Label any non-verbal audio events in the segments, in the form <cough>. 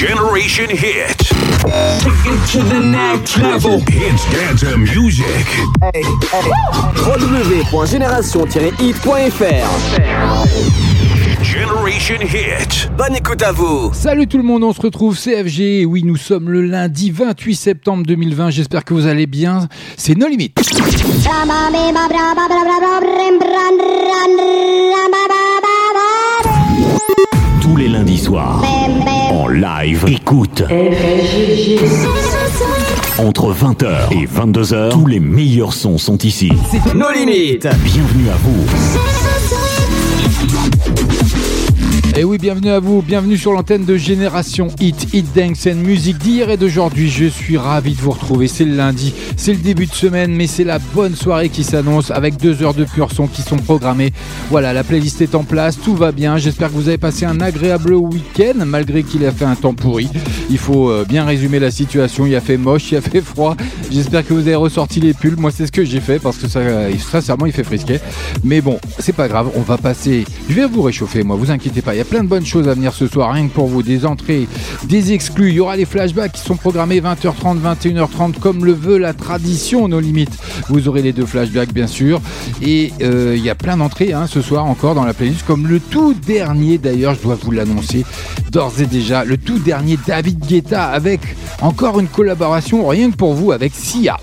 Generation Hit. Take it to the next level. Hits dance music. Hey, hey. www.génération-hit.fr Generation Hit. Bonne écoute à vous. Salut tout le monde, on se retrouve CFG. Oui, nous sommes le lundi 28 septembre 2020. J'espère que vous allez bien. C'est nos limites. Tous les lundis soirs, live, écoute. Entre 20h et 22h, tous les meilleurs sons sont ici. Nos limites. Bienvenue à vous. Et oui, bienvenue à vous, bienvenue sur l'antenne de Génération Hit, Hit Dance and Music d'hier et d'aujourd'hui. Je suis ravi de vous retrouver. C'est le lundi, c'est le début de semaine, mais c'est la bonne soirée qui s'annonce avec deux heures de pur son qui sont programmées. Voilà, la playlist est en place, tout va bien. J'espère que vous avez passé un agréable week-end malgré qu'il a fait un temps pourri. Il faut euh, bien résumer la situation. Il a fait moche, il a fait froid. J'espère que vous avez ressorti les pulls. Moi, c'est ce que j'ai fait parce que ça, euh, sincèrement, il fait frisquet. Mais bon, c'est pas grave. On va passer. Je vais vous réchauffer, moi. Vous inquiétez pas. Il y a plein de bonnes choses à venir ce soir, rien que pour vous. Des entrées, des exclus. Il y aura les flashbacks qui sont programmés 20h30, 21h30, comme le veut la tradition, nos limites. Vous aurez les deux flashbacks, bien sûr. Et euh, il y a plein d'entrées hein, ce soir encore dans la playlist, comme le tout dernier d'ailleurs, je dois vous l'annoncer d'ores et déjà, le tout dernier David Guetta avec encore une collaboration, rien que pour vous, avec Sia.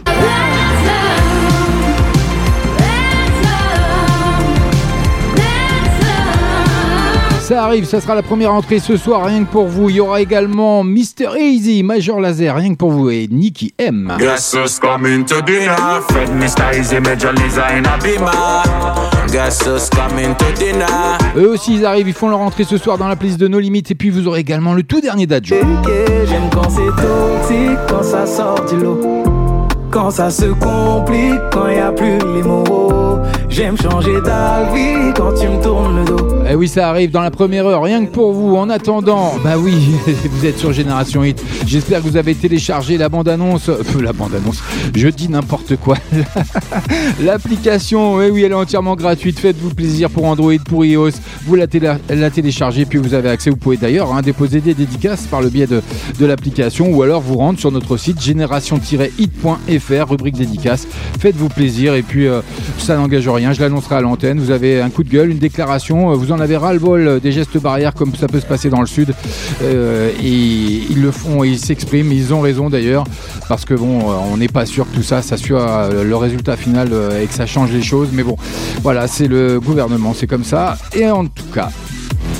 Ça arrive, ça sera la première entrée ce soir, rien que pour vous. Il y aura également Mr. Easy, Major Laser, rien que pour vous, et Nicky M. Guess who's coming to dinner? Fred, Mr. Easy, Major Lisa in a beamer. Guess who's coming to dinner? Eux aussi, ils arrivent, ils font leur entrée ce soir dans la playlist de nos limites. Et puis, vous aurez également le tout dernier d'Adjo. J'aime quand c'est toxique, quand ça sort du lot. Quand ça se complique, quand y a plus les mots. J'aime changer d'avis quand tu me tournes le dos. Eh oui, ça arrive dans la première heure, rien que pour vous. En attendant, bah oui, <laughs> vous êtes sur Génération Hit. J'espère que vous avez téléchargé la bande-annonce. Euh, la bande-annonce, je dis n'importe quoi. <laughs> L'application, eh oui, elle est entièrement gratuite. Faites-vous plaisir pour Android, pour iOS. Vous la, télé- la téléchargez, puis vous avez accès. Vous pouvez d'ailleurs hein, déposer des dédicaces par le biais de, l'application ou alors vous rendre sur notre site génération-hit.fr, rubrique dédicace. Faites-vous plaisir et puis euh, ça n'engage rien. Je l'annoncerai à l'antenne. Vous avez un coup de gueule, une déclaration. euh, Vous en avez ras-le-bol euh, des gestes barrières comme ça peut se passer dans le sud. Euh, et ils le font ils s'expriment. Ils ont raison d'ailleurs parce que bon, on n'est pas sûr que tout ça, ça soit le résultat final et que ça change les choses. Mais bon, voilà, c'est le gouvernement, c'est comme ça. Et en tout cas.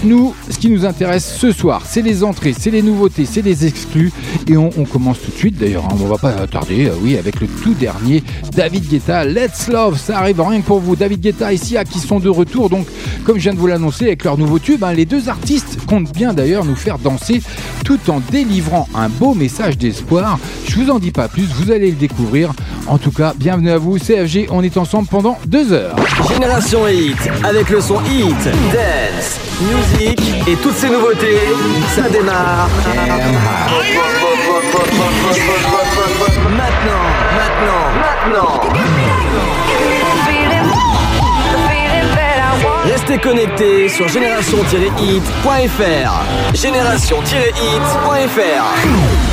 Nous, ce qui nous intéresse ce soir, c'est les entrées, c'est les nouveautés, c'est les exclus. Et on, commence tout de suite d'ailleurs, hein, on va pas tarder, euh, oui, avec le tout dernier David Guetta, Let's Love. Ça arrive rien pour vous. David Guetta et Sia qui sont de retour. Donc, comme je viens de vous l'annoncer avec leur nouveau tube, hein, les deux artistes comptent bien d'ailleurs nous faire danser tout en délivrant un beau message d'espoir. Je vous en dis pas plus, vous allez le découvrir. En tout cas, bienvenue à vous, CFG. On est ensemble pendant deux heures. Génération Hit, avec le son Hit, Dance, Music et toutes ces nouveautés, ça démarre. Maintenant, maintenant, maintenant. Restez connectés sur génération-hit.fr. Génération-hit.fr.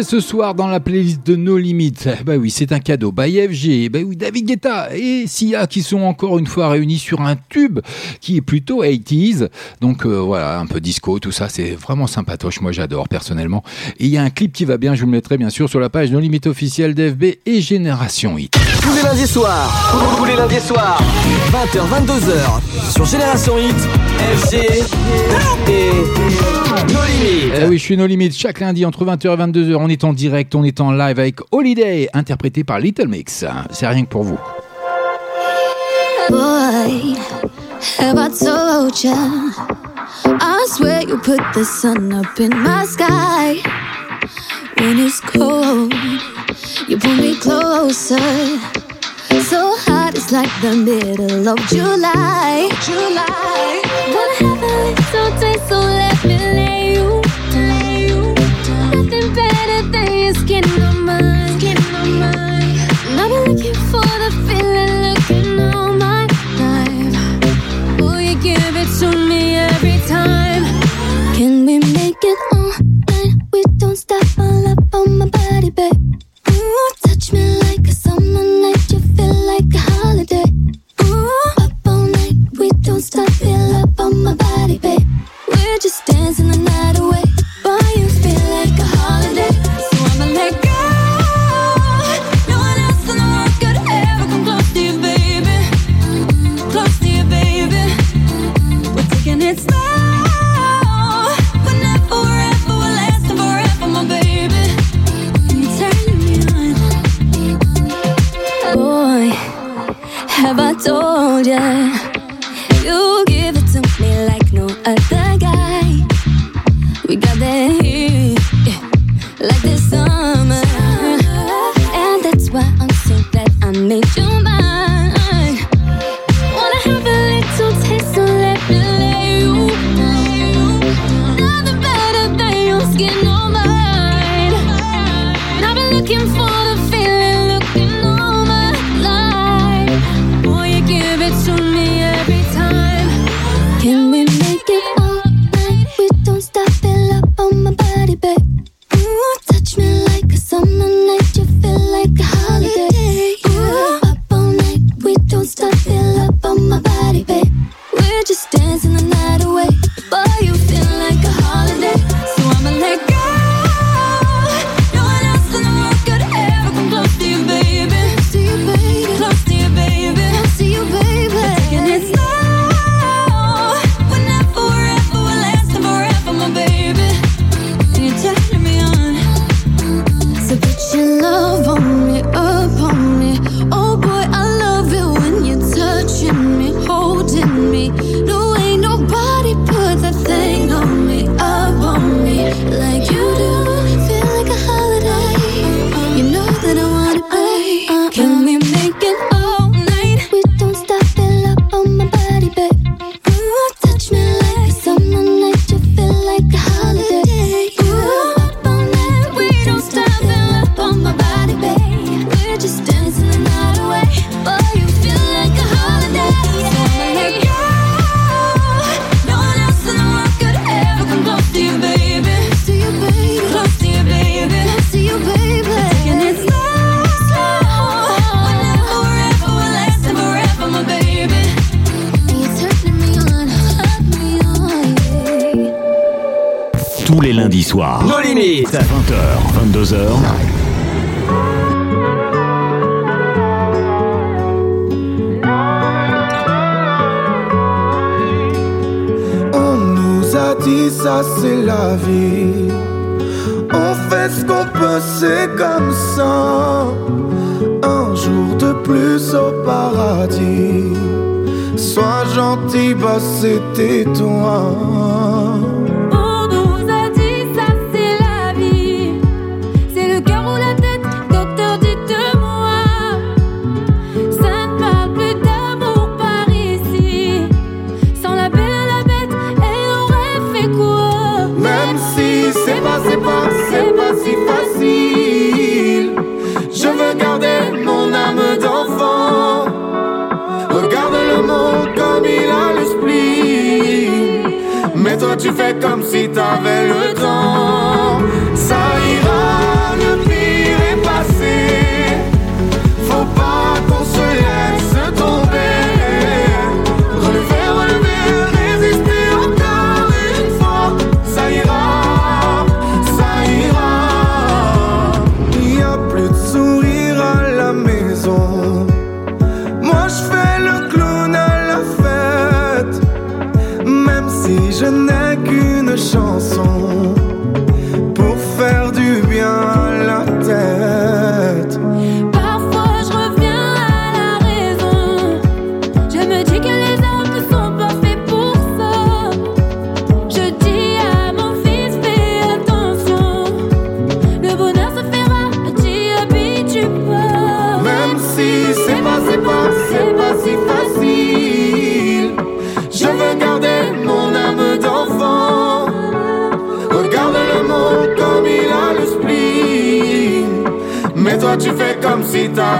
ce soir dans la playlist de No Limites. Bah eh ben oui, c'est un cadeau. By FG, bah eh ben oui, David Guetta et Sia qui sont encore une fois réunis sur un tube qui est plutôt 80s. Donc euh, voilà, un peu disco, tout ça, c'est vraiment sympatoche. Moi j'adore personnellement. Et il y a un clip qui va bien, je vous le mettrai bien sûr sur la page No Limites officielle d'FB et Génération Hit. Tous les lundis soirs. Tous les lundis soirs. 20h, 22h. Sur Génération Hit, FG et No Limites. Eh oui, je suis No Limites. Chaque lundi, entre 20h et 22h, on est en direct, on est en live avec Holiday, interprété par Little Mix. C'est rien que pour vous. Boy. I swear you put the sun up in my sky when it's cold. You pull me closer. So hot, it's like the middle of July. July. Gonna have a taste, so let me lay you. Lay you. Nothing better than your skin on mine. Skin on mine. Not looking for the feeling, looking all my life. Will you give it to me every time? Can we make gentil, bah c'était toi. tu fais comme si t'avais le temps.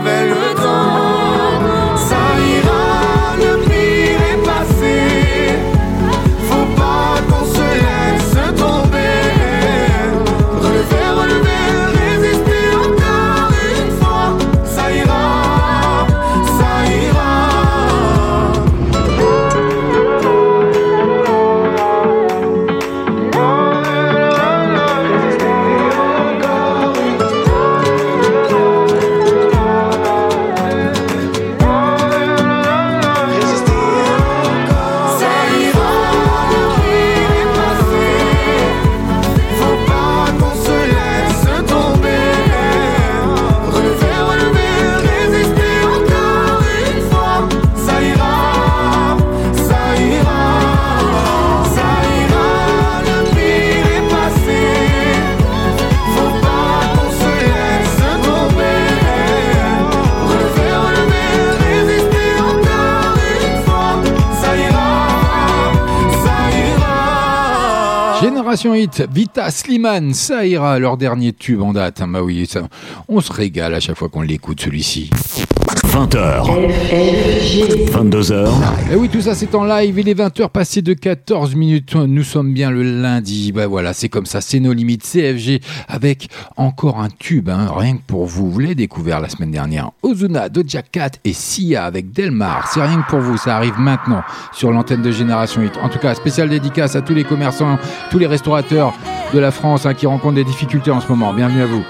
avec le Hit, Vita Sliman, Saïra, leur dernier tube en date. Hein, bah on se régale à chaque fois qu'on l'écoute celui-ci. 20h. 22h. Et oui, tout ça c'est en live. Il est 20h passé de 14 minutes. Nous sommes bien le lundi. Ben voilà, c'est comme ça. C'est nos limites. CFG avec encore un tube. Hein. Rien que pour vous. Vous l'avez découvert la semaine dernière. Ozuna, Doja Cat et Sia avec Delmar. C'est rien que pour vous. Ça arrive maintenant sur l'antenne de Génération 8. En tout cas, spéciale dédicace à tous les commerçants, tous les restaurateurs de la France hein, qui rencontrent des difficultés en ce moment. Bienvenue à vous.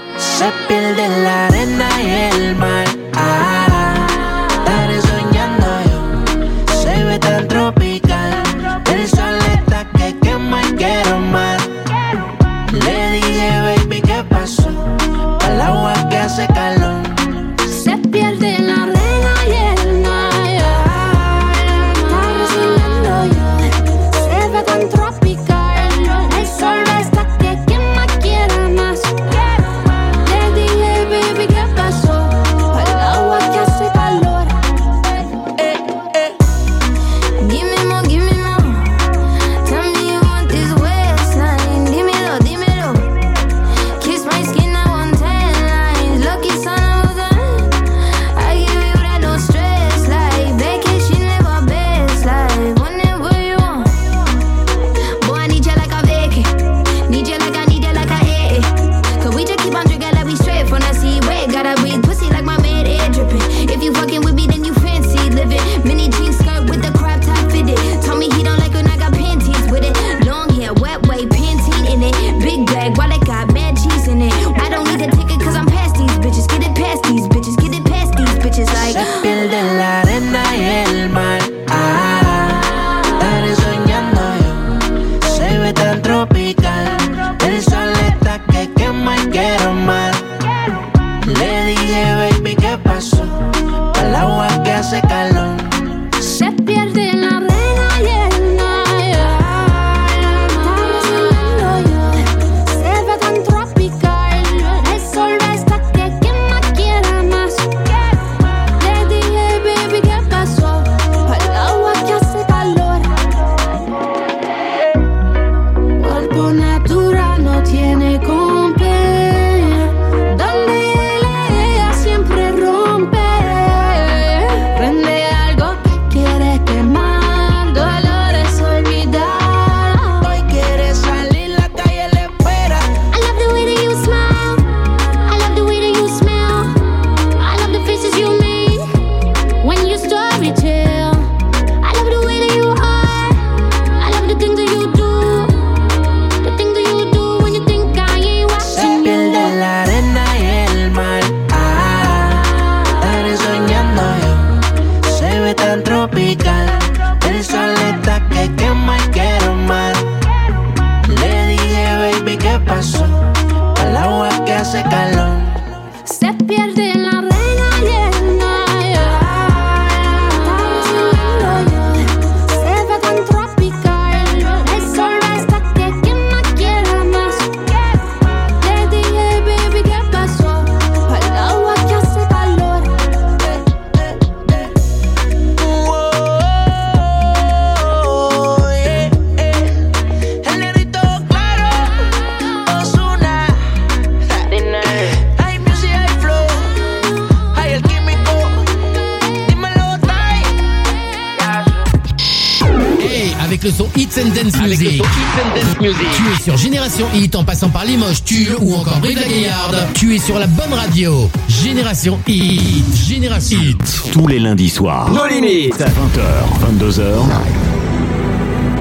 En passant par Limoges, Tulle ou encore Brive la Gaillarde. Tu es sur la bonne radio. Génération Hit. Génération Hit. Tous les lundis soirs. Nos limites. 20h, 22h.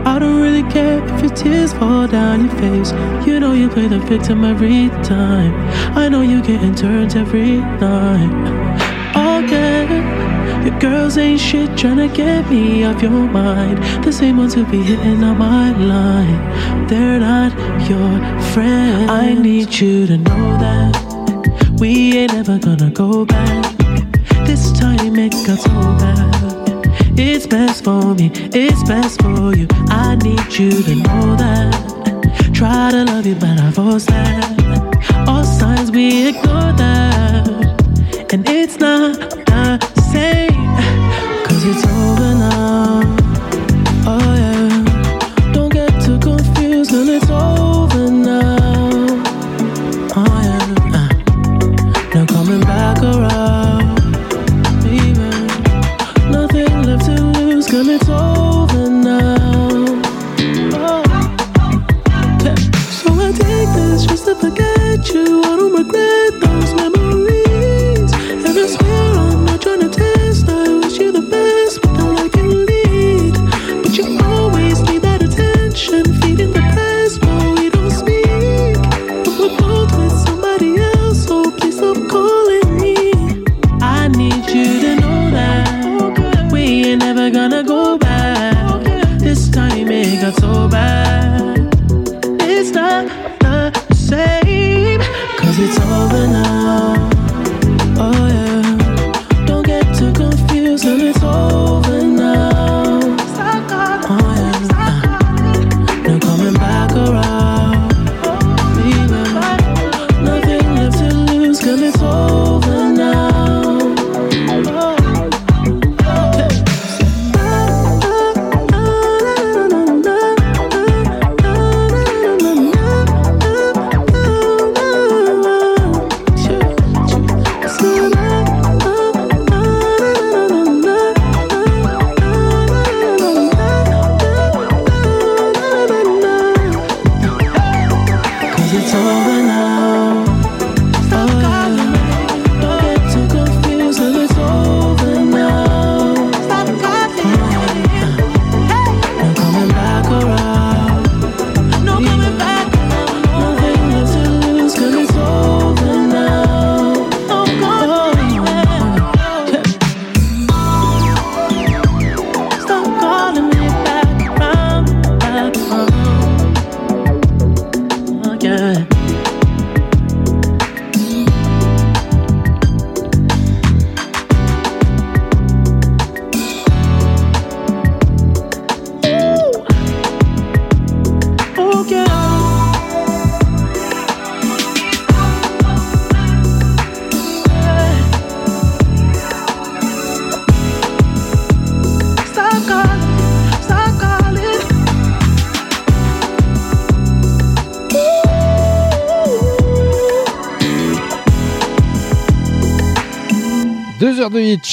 I don't really care if your tears fall down your face. You know you play the victim every time. I know you getting turned every night. Okay, your girls ain't shit tryna get me off your mind. The same ones who be hitting on my line. They're not your friend. I need you to know that we ain't ever gonna go back. This time it got so bad. It's best for me, it's best for you. I need you to know that. Try to love you, but I force that. All signs we ignore that. And it's not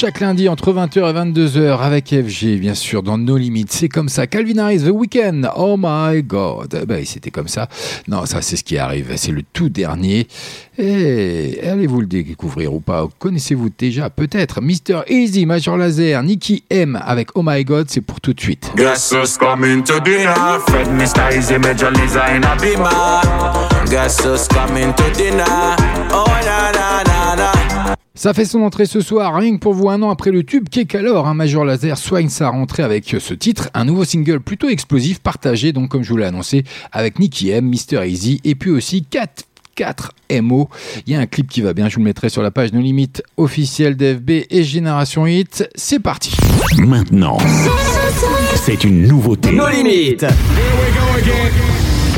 chaque lundi entre 20h et 22h avec FG, bien sûr, dans nos limites. C'est comme ça. Calvin Harris, The Weeknd. Oh my God. Eh Ben, c'était comme ça. Non, ça, c'est ce qui arrive. C'est le tout dernier. Et allez-vous le découvrir ou pas? Connaissez-vous déjà? Peut-être. Mr. Easy, Major Laser, Nicky M avec Oh my God, c'est pour tout de suite. Coming to Mr. Easy Major coming? Oh. Ça fait son entrée ce soir, rien que pour vous un an après le tube Qu'est alors un Major Laser soigne sa rentrée avec ce titre, un nouveau single plutôt explosif partagé donc comme je vous l'ai annoncé avec Nicky M, Mr Easy et puis aussi 4 4 MO. Il y a un clip qui va bien, je vous le mettrai sur la page No Limite officielle d'FB et Génération Hit. C'est parti. Maintenant, c'est une nouveauté. Nos limites.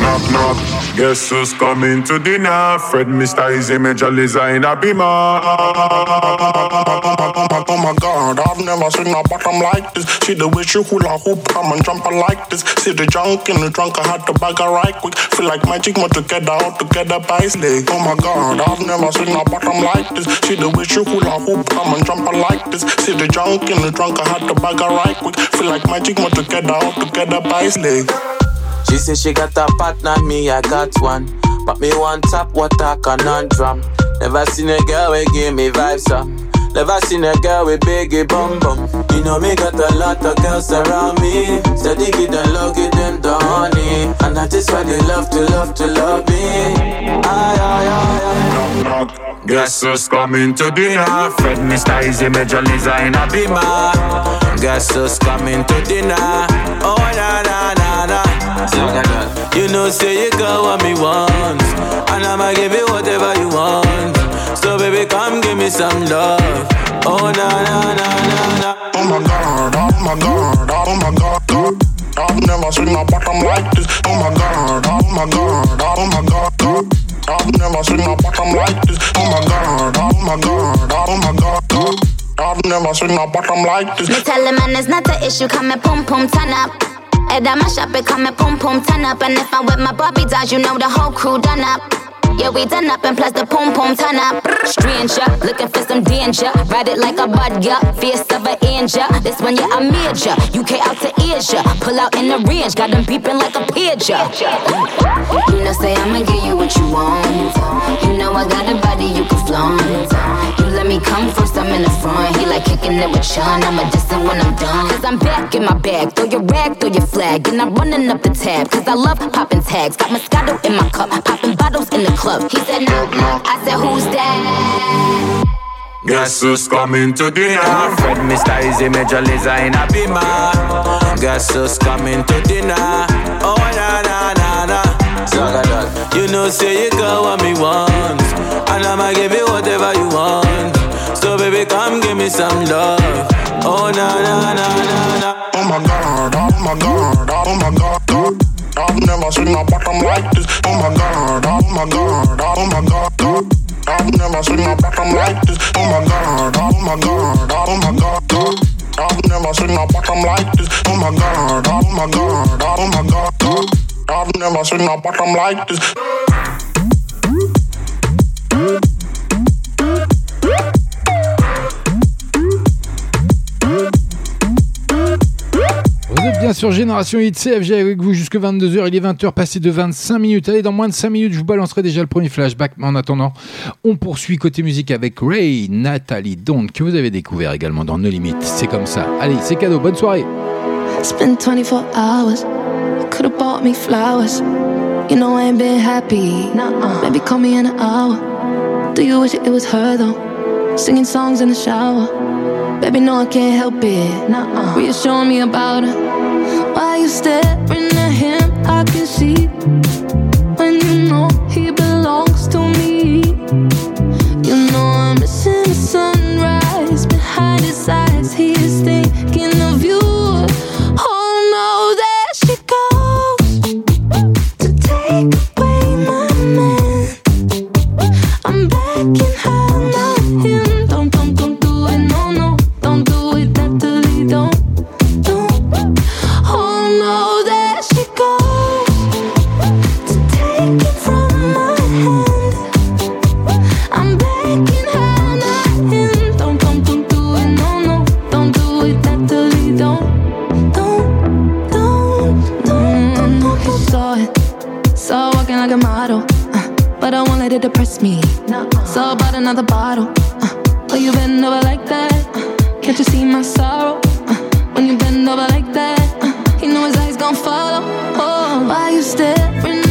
Knock knock. Guess who's coming to dinner? Fred Mr. Easy Major Lisa in a beamer. Oh my god, I've never seen a bottom like this. See the way she hula hoop, come and jump like this. See the junk in the trunk, I had to bag her right quick. Feel like magic, more together, all together by slay. Oh my god, I've never seen a bottom like this. See the way she hula hoop, come and jump like this. See the junk in the trunk, I had to bag her right quick. Feel like magic, more together, all together by slay. She say she got a partner, me I got one. But me one top, what a conundrum. Never seen a girl we give me vibes up. Never seen a girl with biggie bum bum. You know me got a lot of girls around me. Steady give them love, give them the honey. And that is why they love to love to love me. Aye, aye, aye, aye. Guess who's coming to dinner? Fred Mr. Easy Major Lisa in a beamer. Guess who's coming to dinner? Oh na na na. You know say you got what me want, and I'ma give you whatever you want. So baby come give me some love. Oh na na na na na. Oh my god, oh my god, oh my god, god. I've never seen a bottom like this. Oh my god, oh my god, oh my god, god. I've never seen a bottom like this. Oh my god, oh my god, oh my god, god. I've never seen a bottom like this. Me tell the man it's not the issue, come and pum pum turn up. Head on my shop, it and pum pum turn up. And if I'm with my Barbie dolls, you know the whole crew done up. Yeah, we done up and plus the pum pum turn up. Stranger, looking for some danger. Ride it like a bud, yeah. Fierce of an angel. This one, yeah, I'm major. UK out to Asia. Pull out in the range, got them beeping like a pager. You know, say I'ma give you what you want. You know I got a body you can flaunt. You let me come first, I'm in the front. He like kicking it with Sean. I'm a distant when I'm done. Cause I'm back in my bag. Throw your rag, throw your flag. And I'm running up the tab. Cause I love popping tags. Got Moscato in my cup. Popping bottles in the club. He said, no, no. I said, who's that? Guess who's coming to dinner? Fred Mr. Easy Major Lisa in a beamer. Guess who's coming to dinner? Oh na na na na. Zagadot. You know say you got what me want, and I'ma give you whatever you want. So baby come give me some love. Oh na na na na na. Oh my god, oh my god, oh my god, god. I've never seen a bottom like this. Oh my god, oh my god, oh my god, god. I've never seen a bottom like this. Oh my god, oh my god, oh my god, god. I've never seen a bottom like this. Oh my god, oh my god, oh my god, god. I've never seen a bottom like this. Vous êtes bien sur Génération Hit CFG avec vous jusque 22h. Il est 20h passé de 25 minutes. Allez, dans moins de 5 minutes, je vous balancerai déjà le premier flashback. Mais en attendant, on poursuit côté musique avec Ray, Nathalie Don't, que vous avez découvert également dans No Limit. C'est comme ça. Allez, c'est cadeau. Bonne soirée. It's been 24 hours. You could have bought me flowers. You know I ain't been happy. Maybe call me in an hour. Do you wish it was her though? Singing songs in the shower. Baby, no, I can't help it. Reassuring me about her. Why you staring at him? I can see when you know he belongs to me. You know I'm missing the sunrise behind his eyes. He is thinking of but I won't let it depress me. So about another bottle. Uh, oh, you bend over like that. Uh, can't you see my sorrow? Uh, when you bend over like that, uh, you know his eyes gon' follow. Oh, why you staring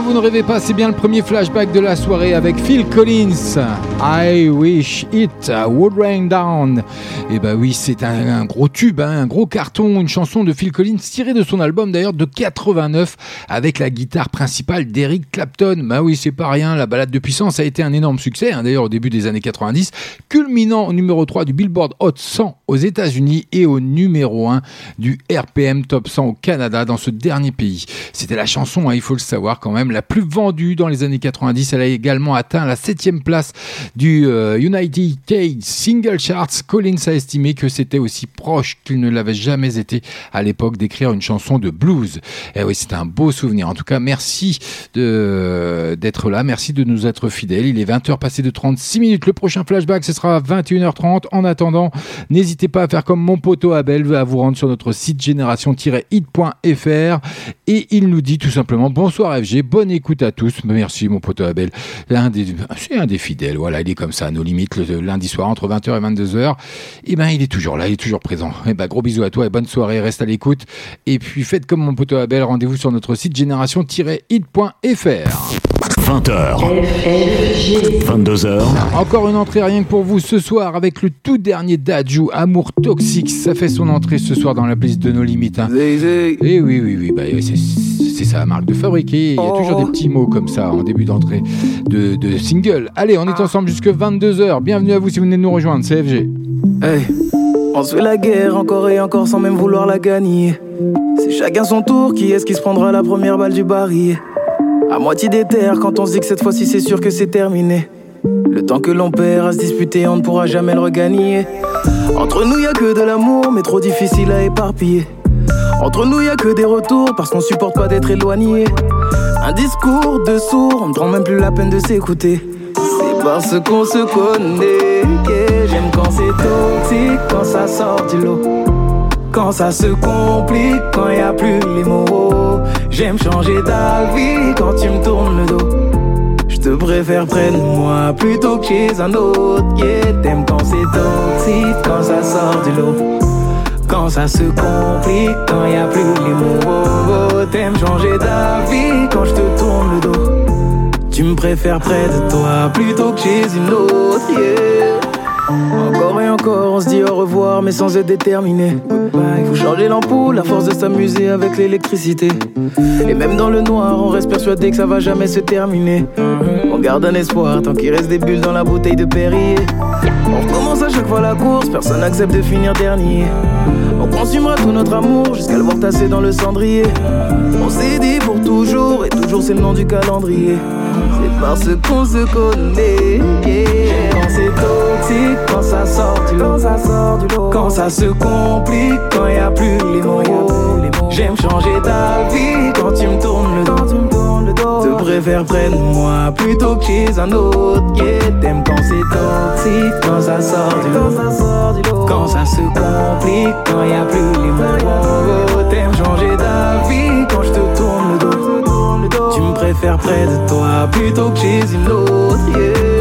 vous ne rêvez pas, c'est bien le premier flashback de la soirée avec Phil Collins. I wish it would rain down. Et bah oui, c'est un, gros tube, hein, un gros carton, une chanson de Phil Collins tirée de son album d'ailleurs de 89 avec la guitare principale d'Eric Clapton. Bah oui, c'est pas rien, la balade de puissance a été un énorme succès, hein, d'ailleurs au début des années 90, culminant au numéro 3 du Billboard Hot 100 aux États-Unis et au numéro 1 du RPM Top 100 au Canada dans ce dernier pays. C'était la chanson, hein, il faut le savoir quand même, la plus vendue dans les années 90. Elle a également atteint la septième place du euh, United States Single Charts. Collins a estimé que c'était aussi proche qu'il ne l'avait jamais été à l'époque d'écrire une chanson de blues. Et oui, c'est un beau souvenir. En tout cas, merci d'être là. Merci de nous être fidèles. Il est 20h passé de 36 minutes. Le prochain flashback, ce sera à 21h30. En attendant, n'hésitez pas à faire comme mon poteau Abel, à vous rendre sur notre site génération-hit.fr et il nous dit tout simplement bonsoir FG, bonne écoute à tous. Merci mon poteau Abel. C'est un des fidèles. Voilà, il est comme ça à nos limites le lundi soir entre 20h et 22h. Et ben, il est toujours là, il est toujours présent. Et ben, gros bisous à toi et bonne soirée. Reste à l'écoute. Et puis, faites comme mon poteau Abel. Rendez-vous sur notre site génération-hit.fr. 20h. 22h. Encore une entrée rien que pour vous ce soir avec le tout dernier Daju, Amour Toxique. Ça fait son entrée ce soir dans la playlist de nos limites. Hein. Et oui, oui, oui, bah, c'est, c'est sa marque de fabriquer. Il y a toujours des petits mots comme ça en début d'entrée de, de single. Allez, on est ensemble jusque 22h. Bienvenue à vous si vous venez de nous rejoindre, CFG. Hey, on se fait la guerre encore et encore sans même vouloir la gagner. C'est chacun son tour, qui est-ce qui se prendra la première balle du baril? À moitié des terres, quand on se dit que cette fois-ci c'est sûr que c'est terminé. Le temps que l'on perd à se disputer, on ne pourra jamais le regagner. Entre nous, y a que de l'amour, mais trop difficile à éparpiller. Entre nous, y a que des retours, parce qu'on supporte pas d'être éloigné. Un discours de sourd, on ne prend même plus la peine de s'écouter. C'est parce qu'on se connaît c'est toxique, quand ça sort du lot. Quand ça se complique, quand y a plus les mots. J'aime changer d'avis quand tu me tournes le dos. Je te préfère près de moi plutôt que chez un autre. Yeah, t'aimes quand c'est toxique, quand ça sort du lot. Quand ça se complique, quand y a plus les mots. T'aimes changer d'avis quand je te tourne le dos. Tu me préfères près de toi plutôt que chez une autre. Yeah. Encore et encore, on se dit au revoir, mais sans être déterminé. Il faut changer l'ampoule, à force de s'amuser avec l'électricité. Et même dans le noir, on reste persuadé que ça va jamais se terminer. On garde un espoir tant qu'il reste des bulles dans la bouteille de Perrier. On recommence à chaque fois la course, personne n'accepte de finir dernier. On consumera tout notre amour jusqu'à le voir tasser dans le cendrier. On s'est dit pour toujours, et toujours c'est le nom du calendrier. C'est parce qu'on se connaît. Quand c'est toxique, quand ça sort du lot. Quand ça se complique, quand y a plus les mots. J'aime changer d'avis quand tu me tournes le dos. Te préfère près de moi plutôt que chez un autre. Yeah, t'aimes quand c'est toxique, quand ça sort du lot. Quand ça se complique, quand y a plus les mots. T'aimes changer d'avis quand je te tourne le dos. Tu me préfères près de toi plutôt que chez une autre. Yeah.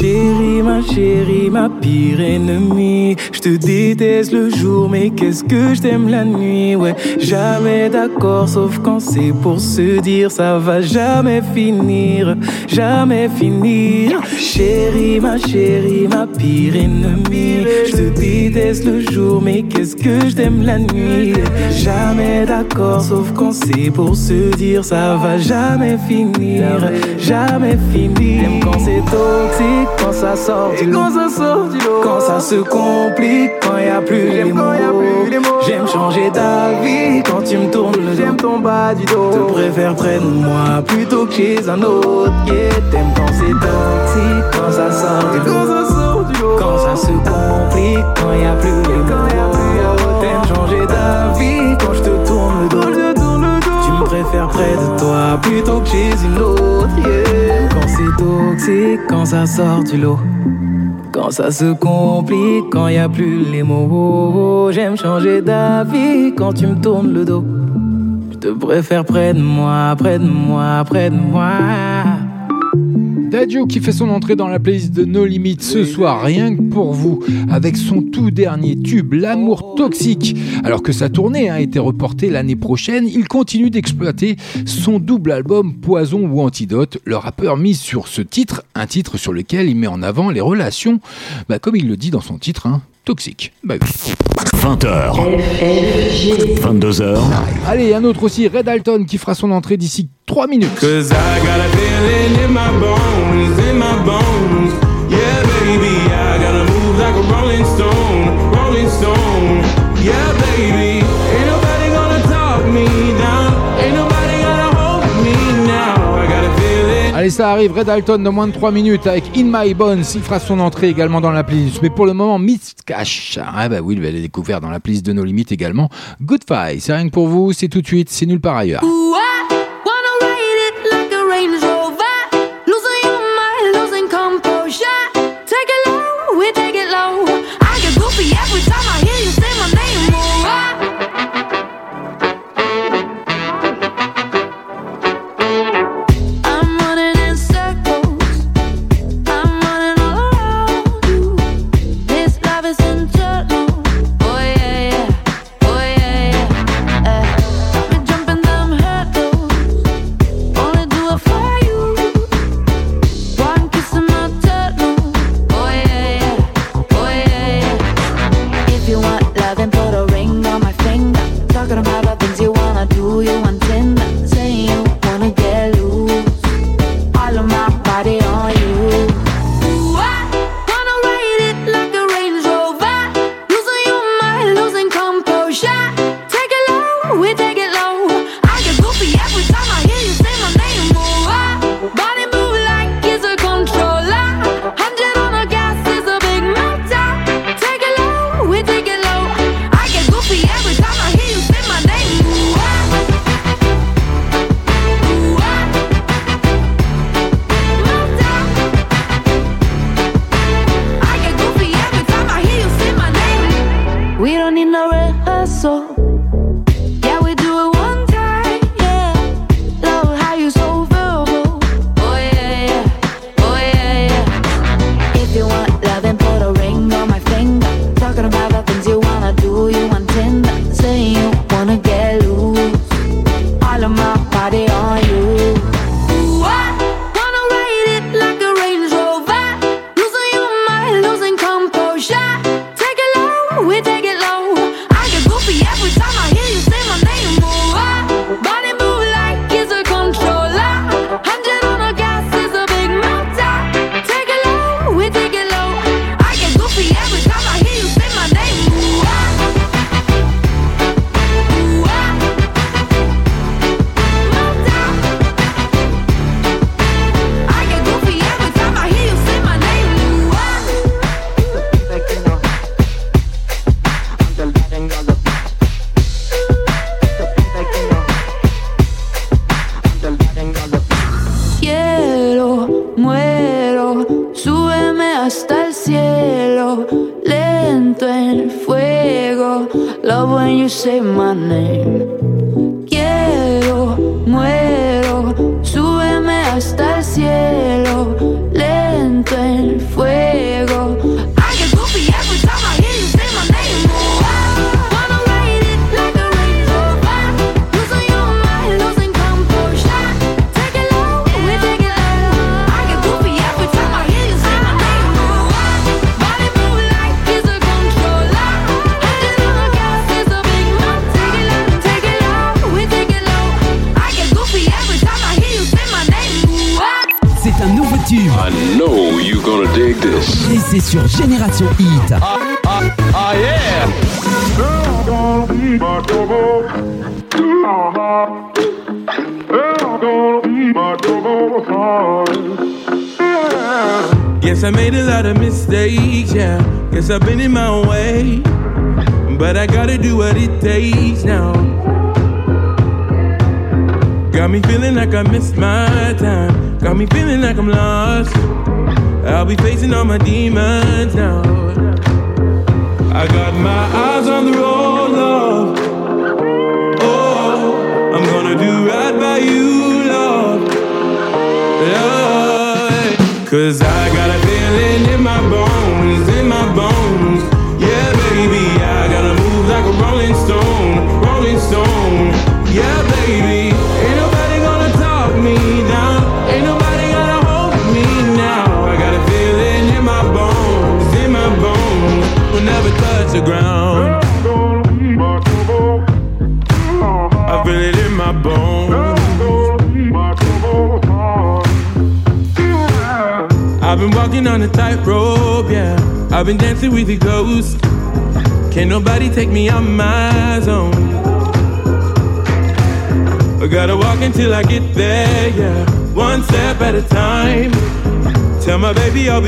Chérie, ma chérie, ma pire ennemie. Je te déteste le jour, mais qu'est-ce que je t'aime la nuit? Ouais, jamais d'accord, sauf quand c'est pour se dire ça va jamais finir, jamais finir. Chérie, ma chérie, ma pire ennemie. Je te déteste le jour, mais qu'est-ce que je t'aime la nuit? Jamais d'accord, sauf quand c'est pour se dire ça va jamais finir, jamais finir. Même quand c'est toxique quand ça sort du lot. Quand ça sort du lot. Quand ça se complique, quand y a plus les mots. J'aime changer d'avis quand tu me tournes le dos. J'aime ton bas du dos. Te préfère près de moi plutôt que chez un autre. Yeah, t'aimes quand c'est toxique, quand ça sort du lot. Quand ça se complique, quand y a plus les mots. T'aimes changer d'avis quand je te tourne le dos. Tu me préfères près de toi plutôt que chez une autre. Yeah. Toxique, quand ça sort du lot. Quand ça se complique, quand y a plus les mots. J'aime changer d'avis quand tu me tournes le dos. Je te préfère près de moi, près de moi, près de moi. Dadju qui fait son entrée dans la playlist de No Limits ce soir, rien que pour vous, avec son tout dernier tube, L'amour toxique. Alors que sa tournée a été reportée l'année prochaine, il continue d'exploiter son double album Poison ou Antidote. Le rappeur mise sur ce titre, un titre sur lequel il met en avant les relations, bah comme il le dit dans son titre, hein toxique. Bah oui. 20h. 22h. Allez, un autre aussi, Red Alton qui fera son entrée d'ici 3 minutes. Et ça arrive, Red Alton de moins de 3 minutes avec In My Bones. Il fera son entrée également dans la playlist. Mais pour le moment, Mist Cash. Ah bah oui, il va les découvrir dans la playlist de nos limites également. Goodbye, c'est rien que pour vous, c'est tout de suite, c'est nulle part ailleurs.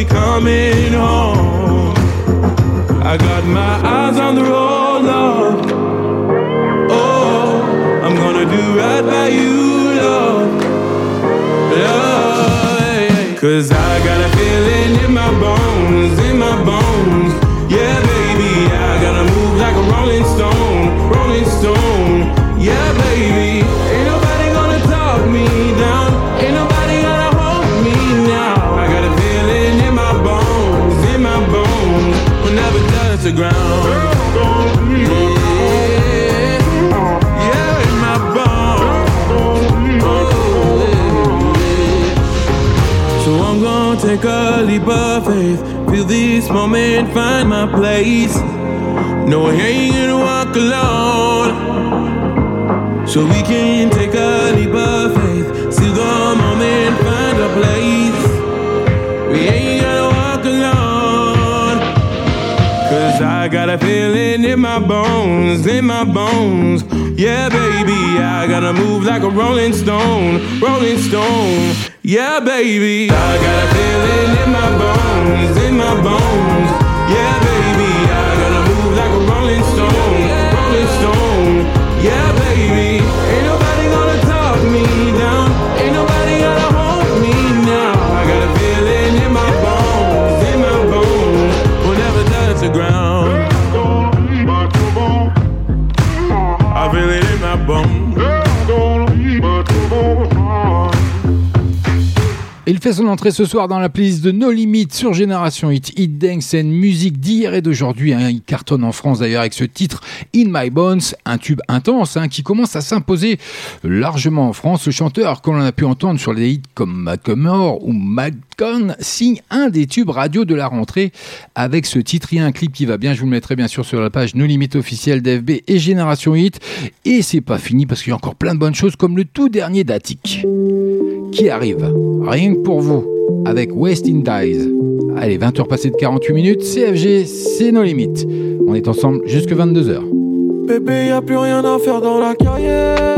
Be coming home. I got my eyes on the road, Lord. Oh, I'm gonna do right by you, Lord. Lord, yeah. Cause I got a feeling in my bones, in my bones. Of faith. Feel this moment, find my place. No, I ain't gonna walk alone. So we can take a leap of faith. See the moment, find a place. We ain't gonna walk alone. Cause I got a feeling in my bones, in my bones. Yeah, baby, I gotta move like a rolling stone, rolling stone. Yeah, baby, I got a feeling in my bones, in my bones. Yeah, baby, Il fait son entrée ce soir dans la playlist de No Limit sur Génération Hit. Hit Dance and musique d'hier et d'aujourd'hui. hein. Il cartonne en France d'ailleurs avec ce titre In My Bones, un tube intense hein, qui commence à s'imposer largement en France. Le chanteur qu'on a pu entendre sur les hits comme Matt Comor ou Madcon signe un des tubes radio de la rentrée avec ce titre. Il y a un clip qui va bien, je vous le mettrai bien sûr sur la page No Limit officielle d'FB et Génération Hit. Et c'est pas fini parce qu'il y a encore plein de bonnes choses comme le tout dernier d'Attic qui arrive, rien que pour vous, avec West Indies. Allez, 20h passées de 48 minutes, CFG, c'est nos limites. On est ensemble jusque 22h. Bébé, y a plus rien à faire dans la carrière.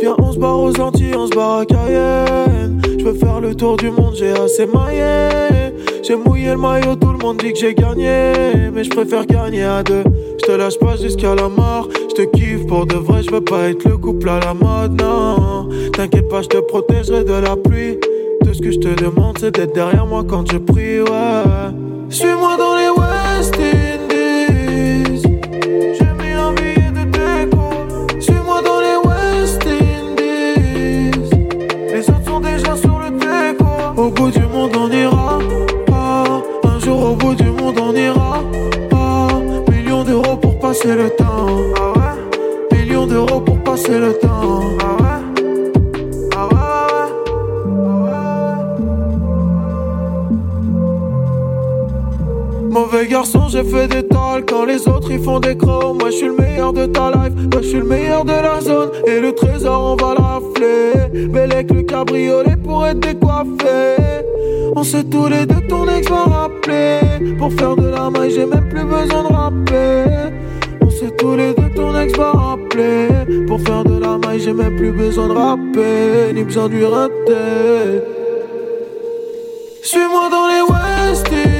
Viens, on se barre aux Antilles, on se barre à Cayenne. Je veux faire le tour du monde, j'ai assez maillé. J'ai mouillé le maillot, tout le monde dit que j'ai gagné. Mais je préfère gagner à deux. Je te lâche pas jusqu'à la mort. Je te kiffe pour de vrai, je veux pas être le couple à la mode, non. T'inquiète pas, je te protégerai de la pluie. Tout ce que je te demande, c'est d'être derrière moi quand je prie, ouais. Suis-moi dans les West Indies. J'ai mis un billet de déco. Suis-moi dans les West Indies. Les autres sont déjà sur le déco. Au bout du monde, on ira. Un jour, au bout du monde, on ira. Millions d'euros pour passer le temps. Ah ouais? Millions d'euros pour passer le temps. Mauvais garçon, j'ai fait des tolls quand les autres ils font des crocs. Moi je suis le meilleur de ta life, moi je suis le meilleur de la zone. Et le trésor on va le rafler. Bellec le cabriolet pour être décoiffé. On sait tous les deux ton ex va rappeler. Pour faire de la maille, j'ai même plus besoin de rapper. On sait tous les deux ton ex va rappeler. Pour faire de la maille, j'ai même plus besoin de rapper. Ni besoin de. Suis-moi dans les West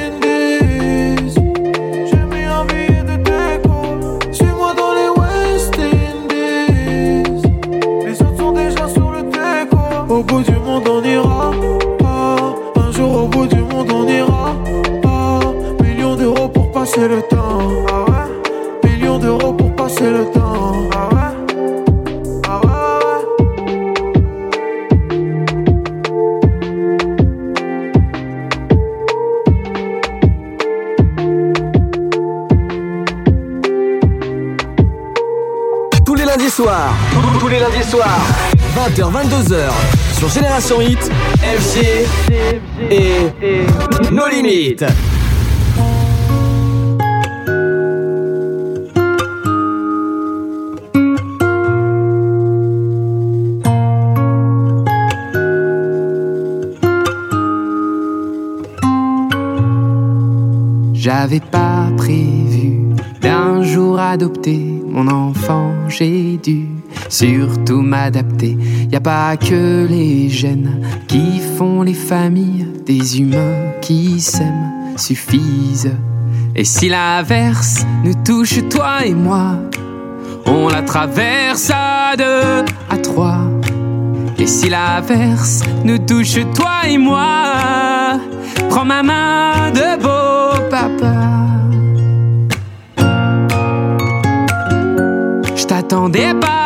22h, sur Génération Hit, FG et nos limites. J'avais pas prévu d'un jour adopter mon enfant, j'ai dû surtout m'adapter. Y a pas que les gènes qui font les familles, des humains qui s'aiment suffisent. Et si l'averse nous touche, toi et moi, on la traverse à deux, à trois. Et si l'averse nous touche, toi et moi, prends ma main de beau papa. Je t'attendais pas,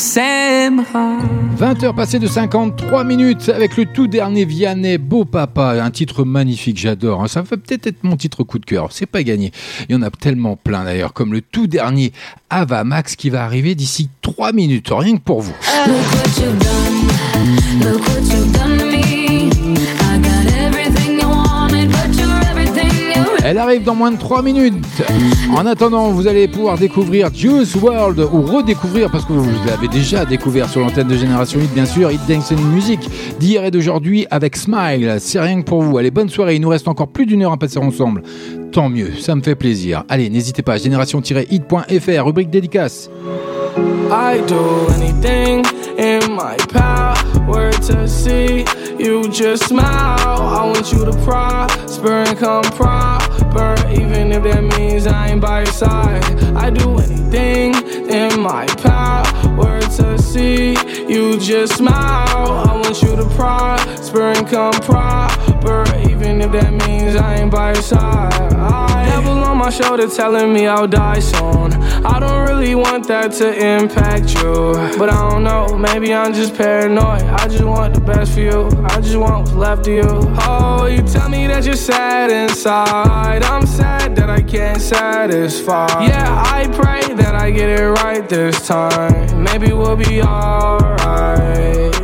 s'aimera. 20h passées de 53 minutes avec le tout dernier Vianney Beau Papa, un titre magnifique, j'adore. hein. Ça va peut-être être mon titre coup de cœur, c'est pas gagné. Il y en a tellement plein d'ailleurs, comme le tout dernier Ava Max qui va arriver d'ici 3 minutes, rien que pour vous. Look Elle arrive dans moins de 3 minutes. En attendant, vous allez pouvoir découvrir Juice World ou redécouvrir, parce que vous l'avez déjà découvert sur l'antenne de Génération 8, bien sûr, Hit Dance Music d'hier et d'aujourd'hui avec Smile. C'est rien que pour vous. Allez, bonne soirée. Il nous reste encore plus d'une heure à passer ensemble. Tant mieux, ça me fait plaisir. Allez, n'hésitez pas, génération-hit.fr, rubrique dédicace. I do anything in my power to see you just smile. I want you to prosper and come Yeah even if that means I ain't by your side. I do anything in my power to see you just smile. I want you to prosper and come proper, even if that means I ain't by your side. I devil on my shoulder telling me I'll die soon. I don't really want that to impact you, but I don't know. Maybe I'm just paranoid. I just want the best for you. I just want what's left of you. Oh, you tell me that you're sad inside. I'm sad that I can't satisfy. Yeah, I pray that I get it right this time. Maybe we'll be alright.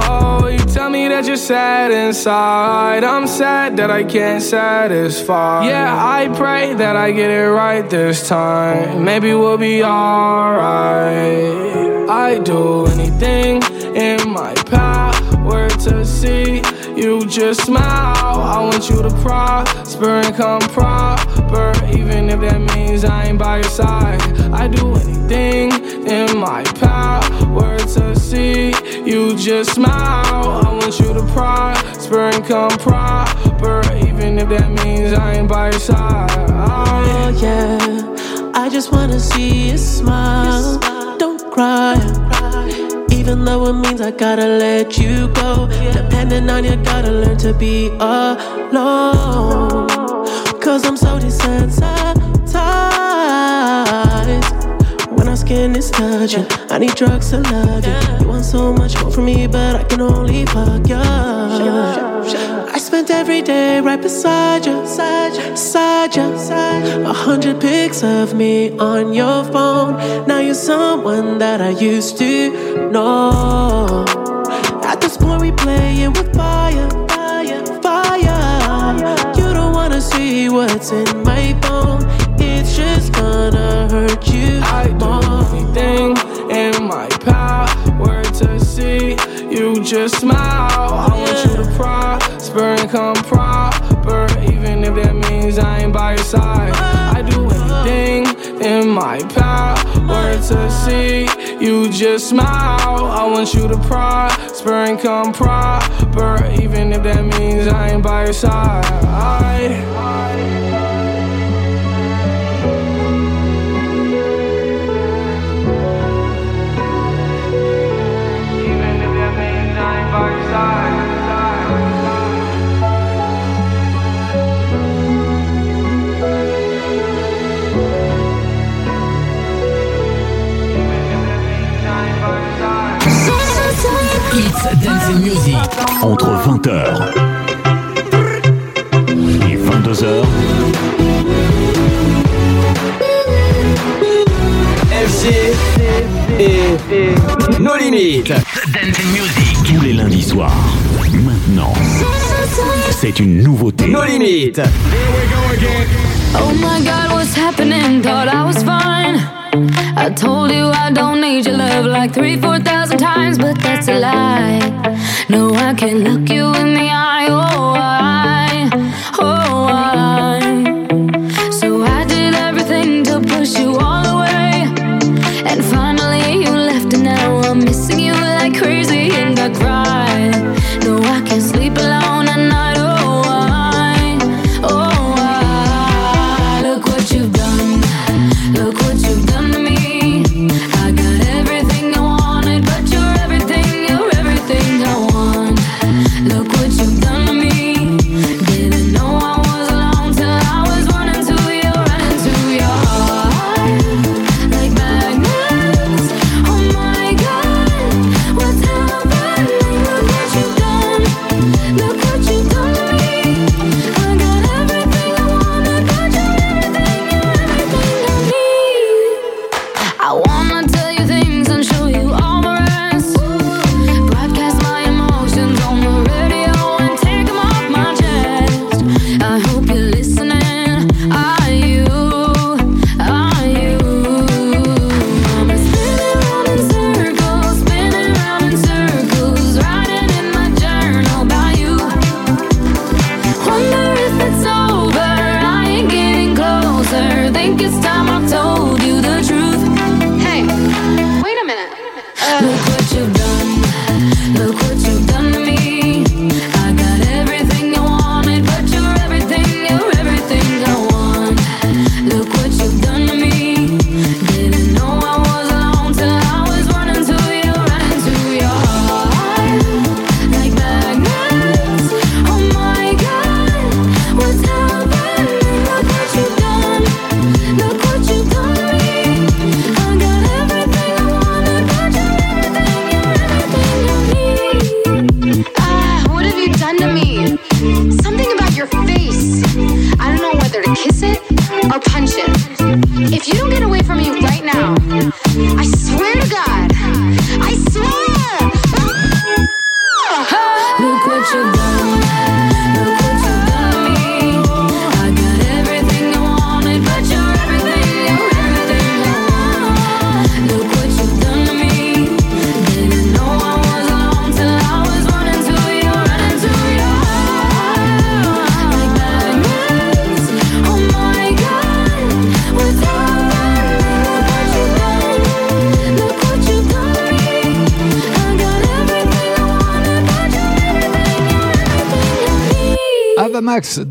Oh, you tell me that you're sad inside. I'm sad that I can't satisfy. Yeah, I pray that I get it right this time. Maybe we'll be alright. I do anything in my power to see you just smile. I want you to prosper and come proper, even if that means I ain't by your side. I do anything in my power to see you just smile. I want you to prosper and come proper, even if that means I ain't by your side. Oh yeah, I just wanna see you smile. Don't cry. Even though it means I gotta let you go. Depending on you, gotta learn to be alone. Cause I'm so desensitized. When our skin is touching, I need drugs to love you. You want so much more from me, but I can only fuck you. I spent every day right beside you, beside you. A hundred pics of me on your phone. Now you're someone that I used to know. At this point, we playing with fire, fire, fire. You don't wanna see what's in my phone. It's just gonna hurt you I do more. anything in my power to see you just smile. I want you to prosper and come proper, even if that means I ain't by your side. I do anything in my power to see you just smile. I want you to prosper and come proper, even if that means I ain't by your side. It's Dancing Music. Entre 20h et 22h, FG et nos limites. Dancing Music. tous les lundis soirs. Maintenant, c'est une nouveauté. Nos limites. Oh my god, what's happening? Thought I was fine. I told you I don't need your love like three, four thousand times, but that's a lie. No, I can look you in the eye. Oh, I,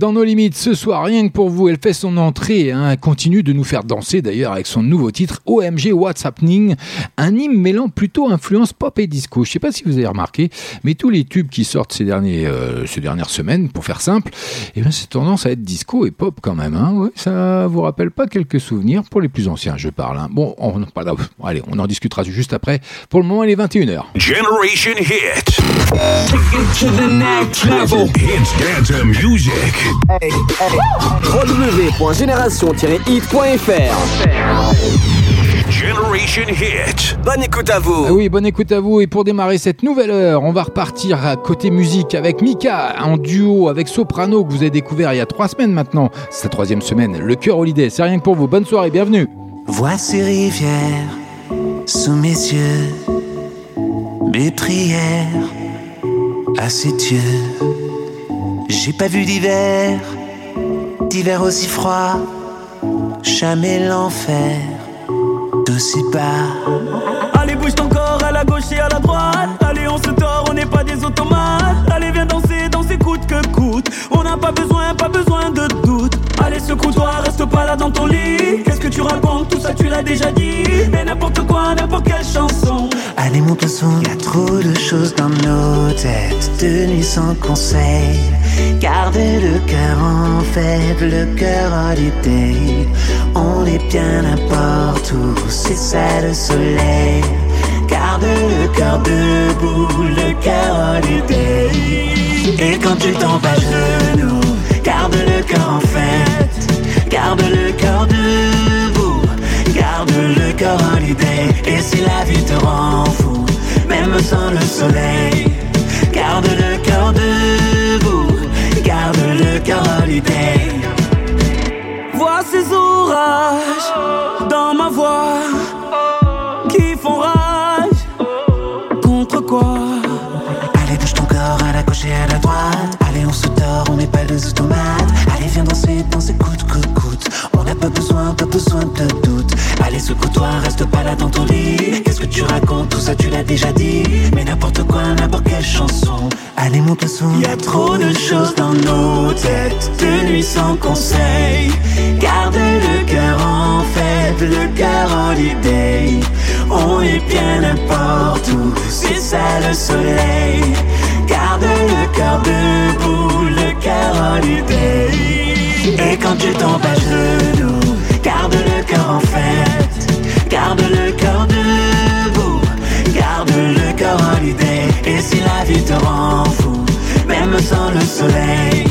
dans nos limites ce soir, rien que pour vous. Elle fait son entrée, hein, elle continue de nous faire danser d'ailleurs avec son nouveau titre OMG What's Happening, un hymne mêlant plutôt influence pop et disco. Je sais pas si vous avez remarqué, mais tous les tubes qui sortent ces, derniers, euh, ces dernières semaines, pour faire simple, eh c'est tendance à être disco et pop quand même. Hein. Ouais, ça vous rappelle pas quelques souvenirs pour les plus anciens, je parle. hein. Bon, on, pas allez, on en discutera juste après. Pour le moment, il est 21h. Generation Hit. Take it to the next level. Hits dance music. www.génération-hit.fr Generation Hit. Bonne écoute à vous. Ah oui, bonne écoute à vous. Et pour démarrer cette nouvelle heure, on va repartir à côté musique avec Mika en duo avec Soprano que vous avez découvert il y a trois semaines maintenant. C'est la troisième semaine. Le cœur holiday, c'est rien que pour vous. Bonne soirée, bienvenue. Vois ces rivières sous mes yeux, mes prières à ces dieux. J'ai pas vu d'hiver, d'hiver aussi froid, jamais l'enfer d'aussi bas. Allez, bouge ton corps à la gauche et à la droite. Allez, on se tord, on n'est pas des automates. Allez, viens danser, danser coûte que coûte. On n'a pas besoin, pas besoin de doute. Allez, secoue-toi, reste pas là dans ton lit. Qu'est-ce que tu racontes? Tout ça, tu l'as déjà dit. Mais n'importe quoi, n'importe quelle chanson. Allez, monte le son, y a trop de choses dans nos têtes. De nuit sans conseil. Gardez le cœur en fête, le cœur holiday. On est bien n'importe où, c'est ça le soleil. Garde le cœur debout, le cœur holiday. Et quand tu tombes à genoux, garde le cœur en fête. Garde le cœur debout, garde le cœur holiday. Et si la vie te rend fou, même sans le soleil, garde le cœur debout, garde le cœur holiday. Vois ces orages dans ma voix qui font rage. Contre quoi? Allez, bouge ton corps à la gauche et à la droite. Allez, on se dort, on n'est pas des automates. Allez, viens danser, danser, coûte, coûte, coûte. On n'a pas besoin, pas besoin de Allez, secoue-toi, reste pas là dans ton lit? Qu'est-ce que tu racontes? Tout ça, tu l'as déjà dit. Mais n'importe quoi, n'importe quelle chanson. Allez, monte le son. Y a trop de choses dans nos têtes, de nuit sans conseil. Garde le cœur en fête, le cœur holiday. On est bien n'importe où, c'est ça le soleil. Garde le cœur debout, le cœur holiday. Et quand tu tombes à genoux, garde le cœur en fête. Garde le cœur debout, garde le cœur holiday. Et si la vie te rend fou, même sans le soleil,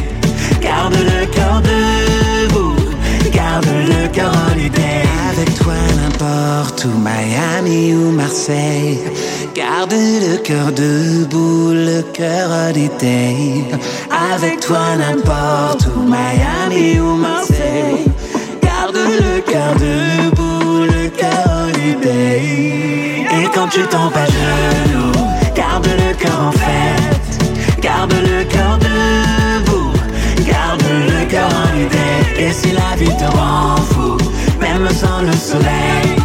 garde le cœur debout, garde le cœur holiday. Avec toi n'importe où, Miami ou Marseille, garde le cœur debout, le cœur holiday. Avec toi n'importe où, Miami ou Marseille, garde le cœur debout, le cœur Et quand tu tombes à genoux, garde le cœur en fête, garde le cœur debout, garde le cœur holiday. Et si la vie te rend fou, même sans le soleil,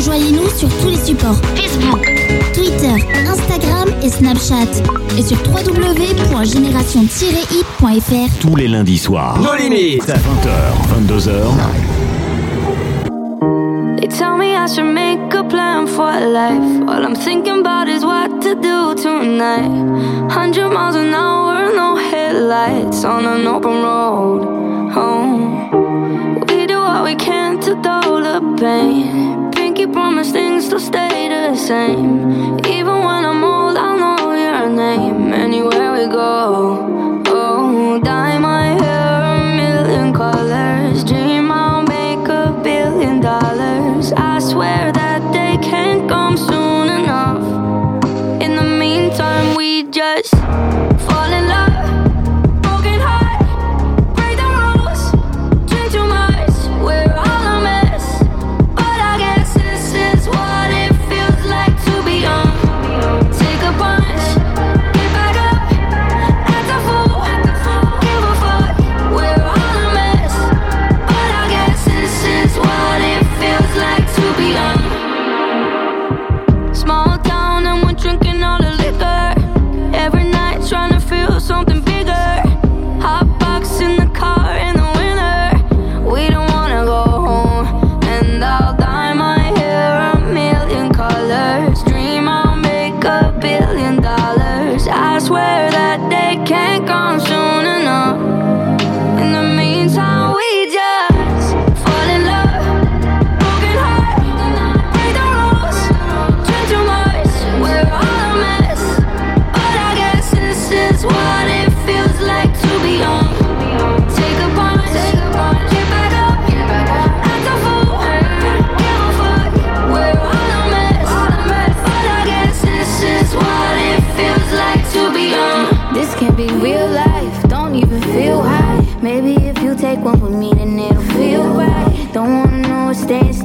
rejoignez-nous sur tous les supports Facebook, Twitter, Instagram et Snapchat. Et sur www.génération-hit.fr. Tous les lundis soirs. Nos limites. 20h, 22h. They tell me I should make a plan for life. All I'm thinking about is what to do tonight. Hundred miles an hour, no headlights on an open road. Oh, we do what we can to dull the pain. Promise things to stay the same. Even when I'm old, I'll know your name. Anywhere we go. Oh, dye my hair a million colors. Dream I'll make a billion dollars. I swear that day can't come soon enough. In the meantime, we just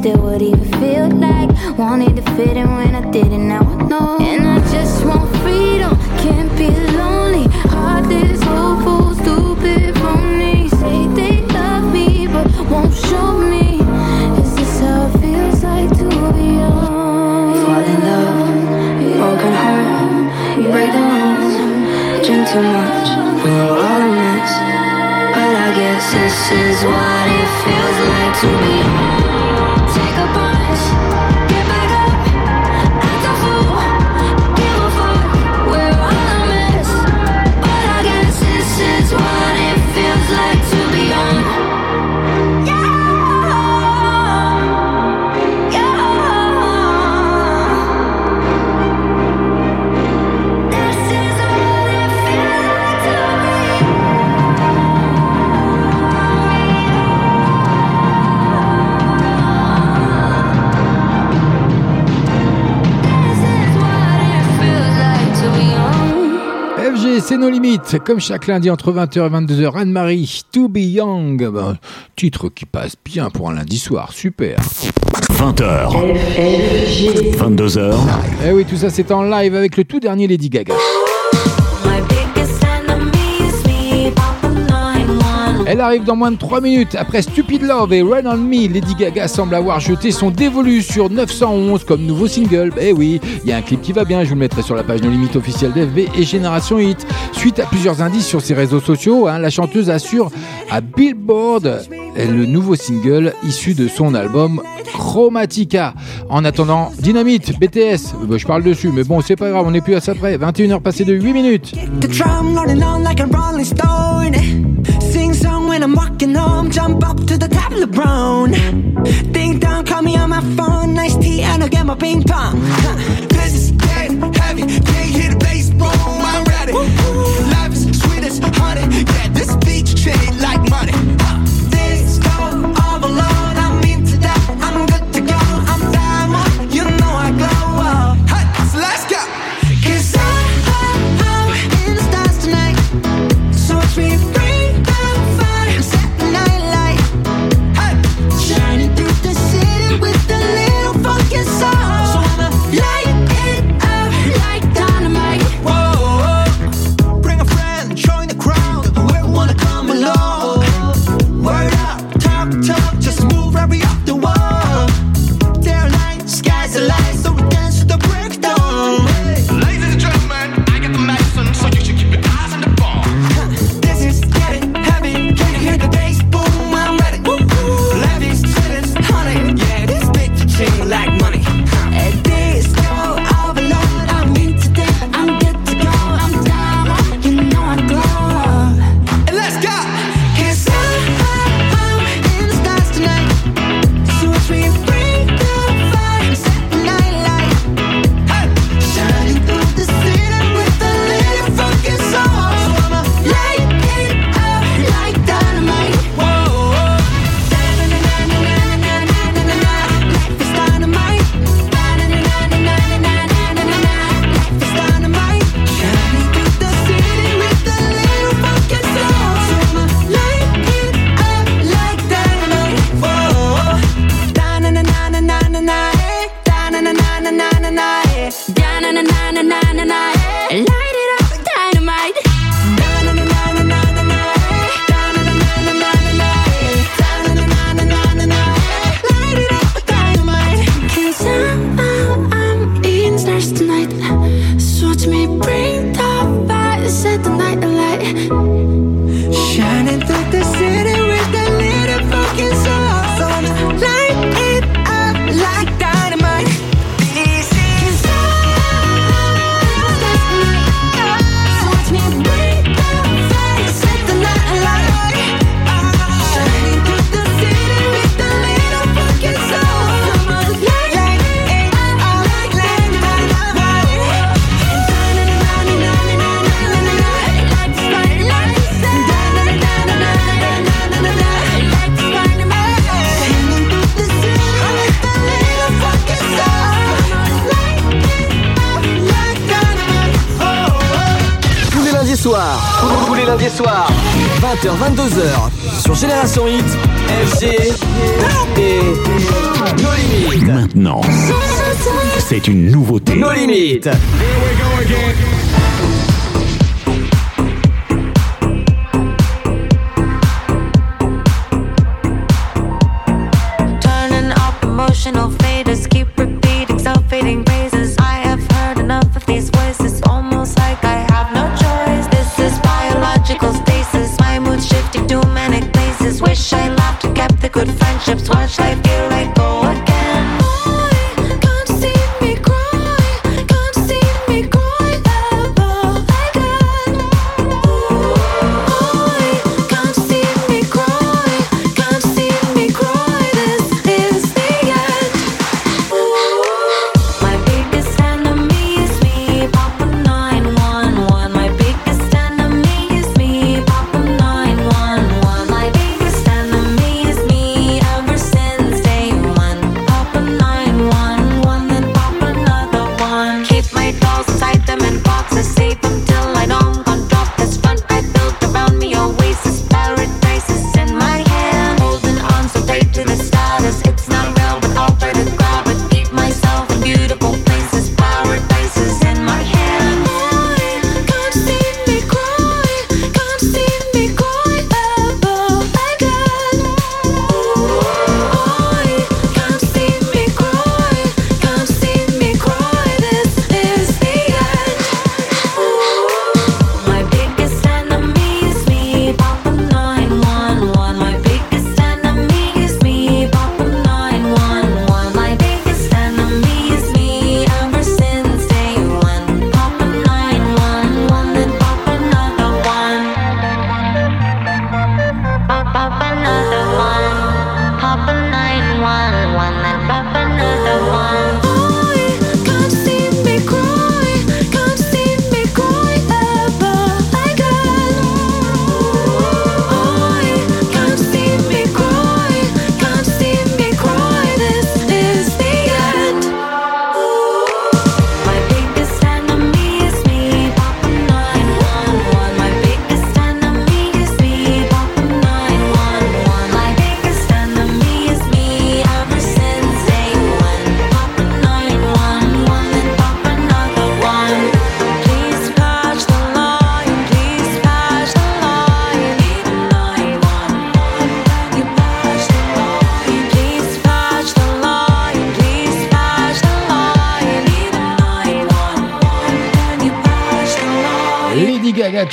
it would even feel like. Wanted to fit in when I didn't, now I know. c'est nos limites. Comme chaque lundi entre 20h et 22h, Anne-Marie, To Be Young. Titre qui passe bien pour un lundi soir, super. 20h. 22h. Eh oui, tout ça c'est en live avec le tout dernier Lady Gaga. Elle arrive dans moins de 3 minutes. Après Stupid Love et Run On Me, Lady Gaga semble avoir jeté son dévolu sur 911 comme nouveau single. Eh oui, il y a un clip qui va bien, je vous le mettrai sur la page de limite officielle d'FB et Génération Hit. Suite à plusieurs indices sur ses réseaux sociaux, hein, la chanteuse assure à Billboard eh, le nouveau single issu de son album Chromatica. En attendant, Dynamite, BTS, eh ben, je parle dessus, mais bon, c'est pas grave, on n'est plus à ça près. 21h passées de 8 minutes. I'm walking home, jump up to the top of the brown. Ding dong, call me on my phone. Nice tea, and I'll get my ping pong. Huh.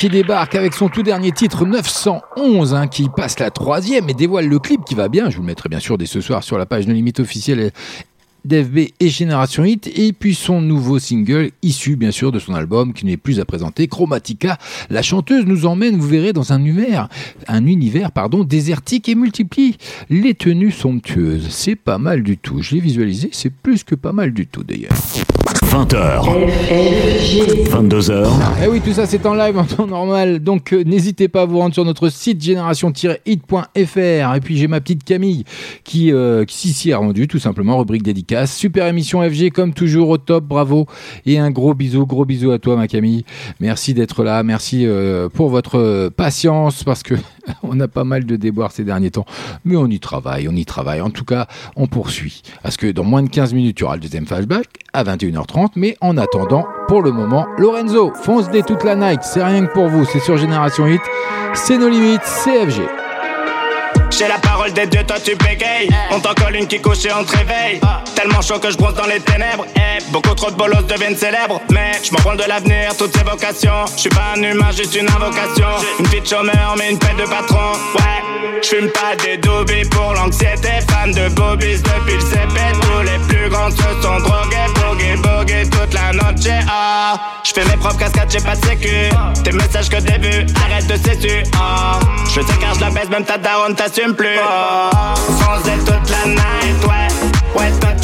Qui débarque avec son tout dernier titre 911 hein, qui passe la troisième et dévoile le clip qui va bien. Je vous le mettrai bien sûr dès ce soir sur la page de limite officielle d'FB et Génération Hit et puis son nouveau single issu bien sûr de son album qui n'est plus à présenter Chromatica la chanteuse nous emmène vous verrez dans un univers un univers pardon désertique et multiplie les tenues somptueuses c'est pas mal du tout je l'ai visualisé c'est plus que pas mal du tout d'ailleurs 20h. 22h. Eh oui, tout ça c'est en live en temps normal, donc euh, n'hésitez pas à vous rendre sur notre site génération-hit.fr. Et puis j'ai ma petite Camille qui, euh, qui s'y est rendue, tout simplement, rubrique dédicace. Super émission FG comme toujours au top, bravo. Et un gros bisou, gros bisou à toi ma Camille. Merci d'être là, merci euh, pour votre patience parce que <laughs> on a pas mal de déboires ces derniers temps, mais on y travaille, on y travaille. En tout cas, on poursuit. Parce que dans moins de 15 minutes, il y aura le deuxième flashback à 21h30. Mais en attendant, pour le moment, Lorenzo, fonce dès toute la night. C'est rien que pour vous, c'est sur Génération Hit. C'est nos limites, CFG. J'ai la parole des deux, toi tu bégayes. On t'en colle une qui couche et on te réveille. Tellement chaud que je bronze dans les ténèbres. Eh, beaucoup trop de bolos deviennent célèbres. Mais je m'en branle de l'avenir, toutes ces vocations. Je suis pas un humain, juste une invocation. Une petite chômeur, mais une paix de patron. Ouais, je fume pas des dobbies pour l'anxiété. Fan de Bobbies depuis le CP. Tous les plus grands se sont drogués. Bogués, bogués toute la noche. Ah, je fais mes propres cascades, j'ai pas de sécu. Tes messages que des vues, arrête de séduire. Ah, je sais je la baisse, même ta daronne t'assume plus. Oh, toute la night, ouais, ouais, toute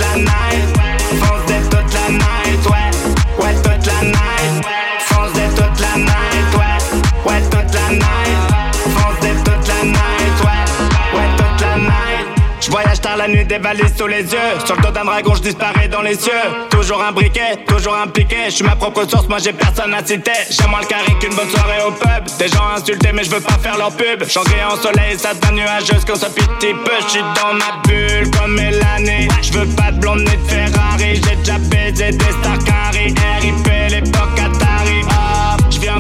des valises sous les yeux. Sur le dos d'un dragon, je disparais dans les cieux. Toujours un briquet, toujours impliqué. Je suis ma propre source, moi j'ai personne à citer. J'aime moins le carré qu'une bonne soirée au pub. Des gens insultés, mais je veux pas faire leur pub. J'en en soleil, ça devient nuageuse quand ça petit peu. Je suis dans ma bulle comme Mélanie. Je veux pas de blonde ni de Ferrari. J'ai déjà baisé des carré. RIP l'époque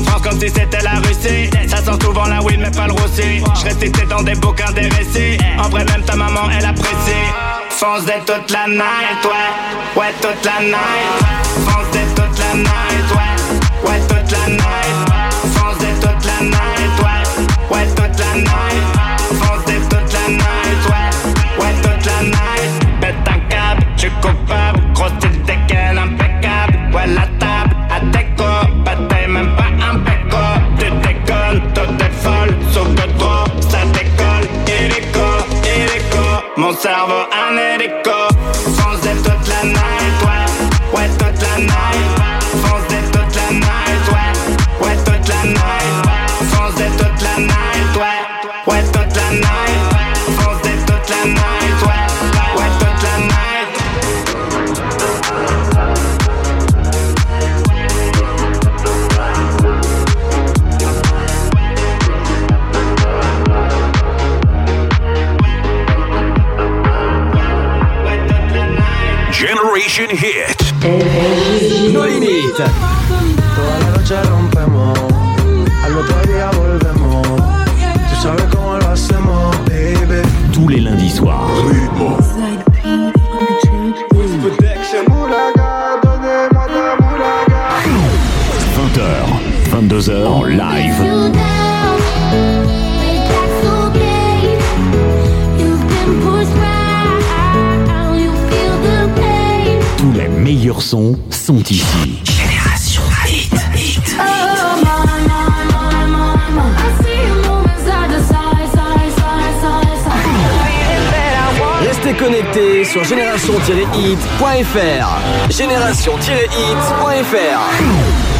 France comme si c'était la Russie. Ça sent souvent la weed, mais pas le roussi. Je récitais dans des bouquins des récits. En vrai, même ta maman, elle apprécie. Fonce dès toute la night, ouais. Ouais, toute la night. Fonce dès toute la night, ouais. Ouais, toute la night. Fonce dès toute la night, ouais. Ouais, toute la night. Fonce dès toute la night, ouais. Ouais, toute la night. Pète un câble, j'suis coupable. Mon cerveau, un hélico. Fonce Hit. No limites. Toda la noche rompemos, al otro día volvemos. Tú sabes cómo lo hacemos, baby. Tous les lundis soirs. 20h, 22h en live. Meilleurs sons sont ici. Génération Hit. Hit. Restez connectés sur génération-hit.fr. Génération-hit.fr.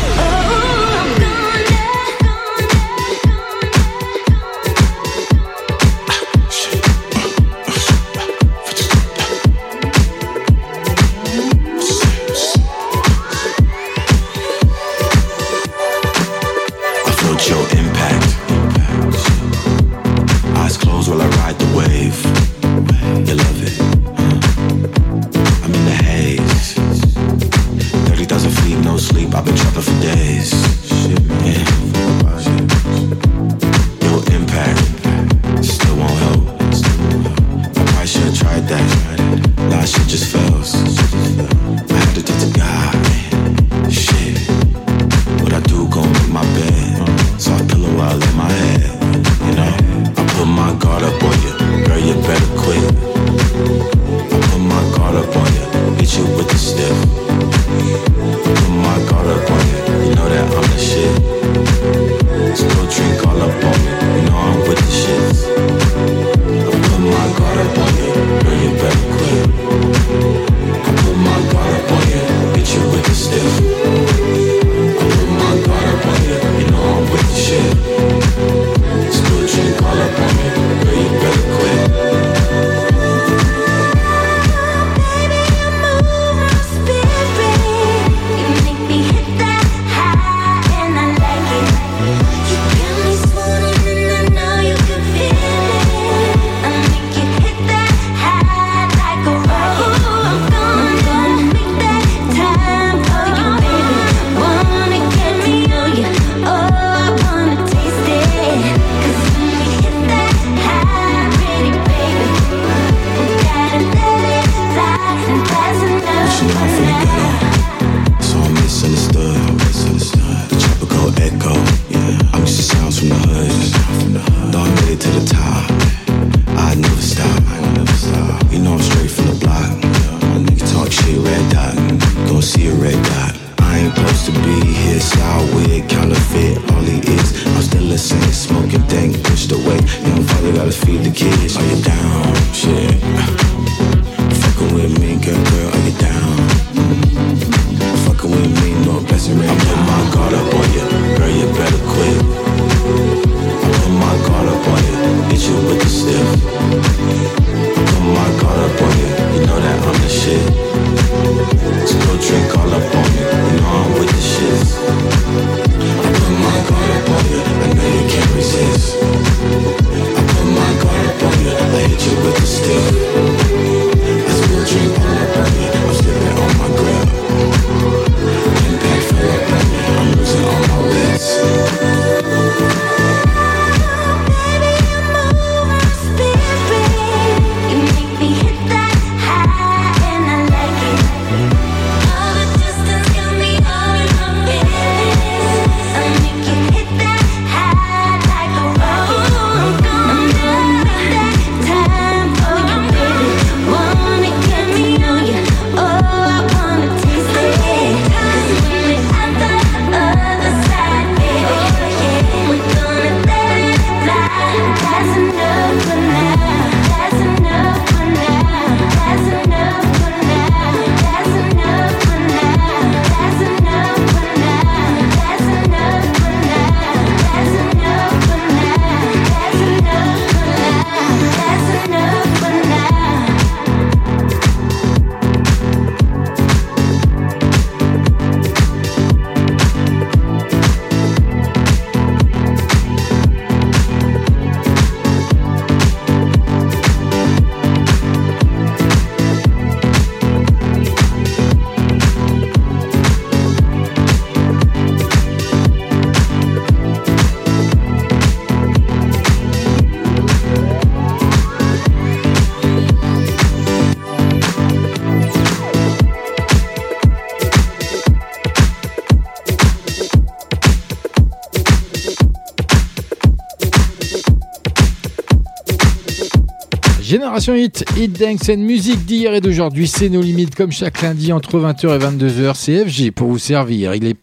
Génération Hit, Hit Dance and Musique d'hier et d'aujourd'hui, c'est nos limites comme chaque lundi entre 20h et 22h, CFG pour vous servir. Il est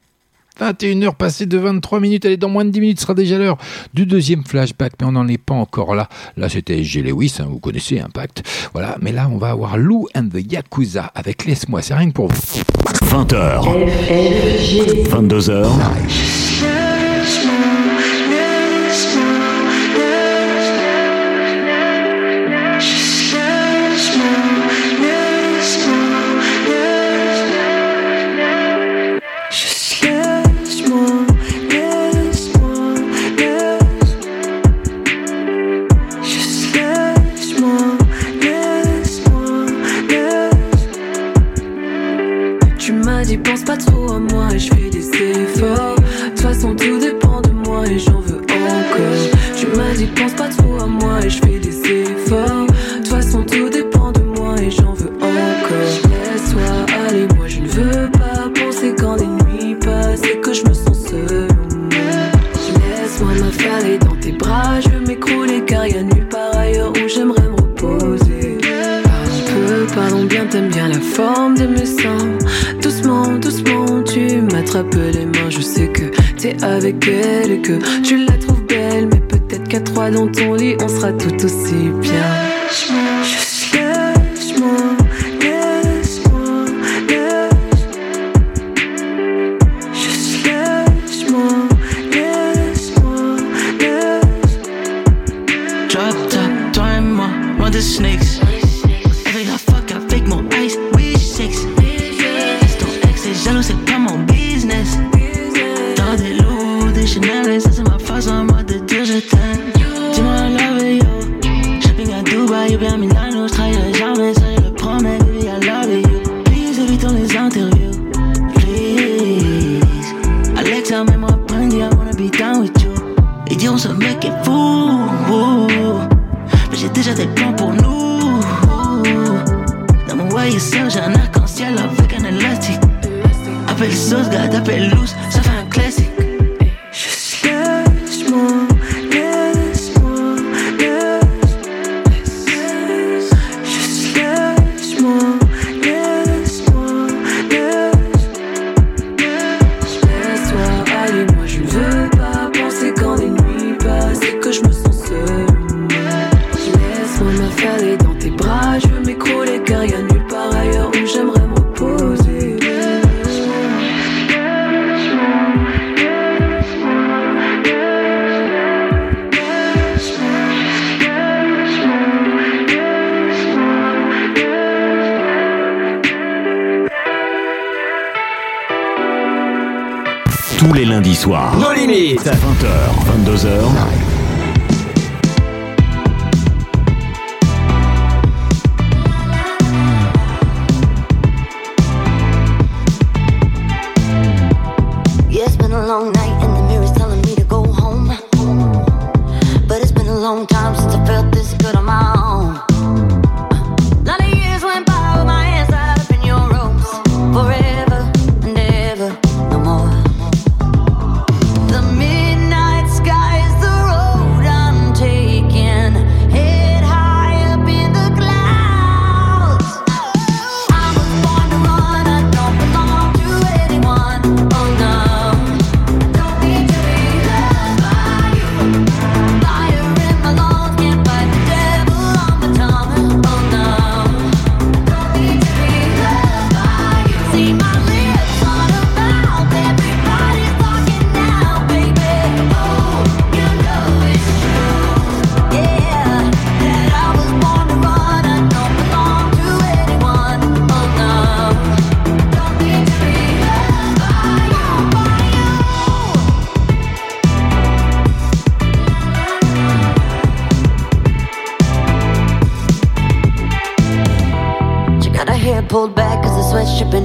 21h passée de 23 minutes, elle est dans moins de 10 minutes, sera déjà l'heure du deuxième flashback, mais on n'en est pas encore là. Là, c'était G. Lewis, hein, vous connaissez Impact. Voilà, mais là, on va avoir Lou and the Yakuza avec Laisse-moi, c'est rien que pour vous. 20h. 22h.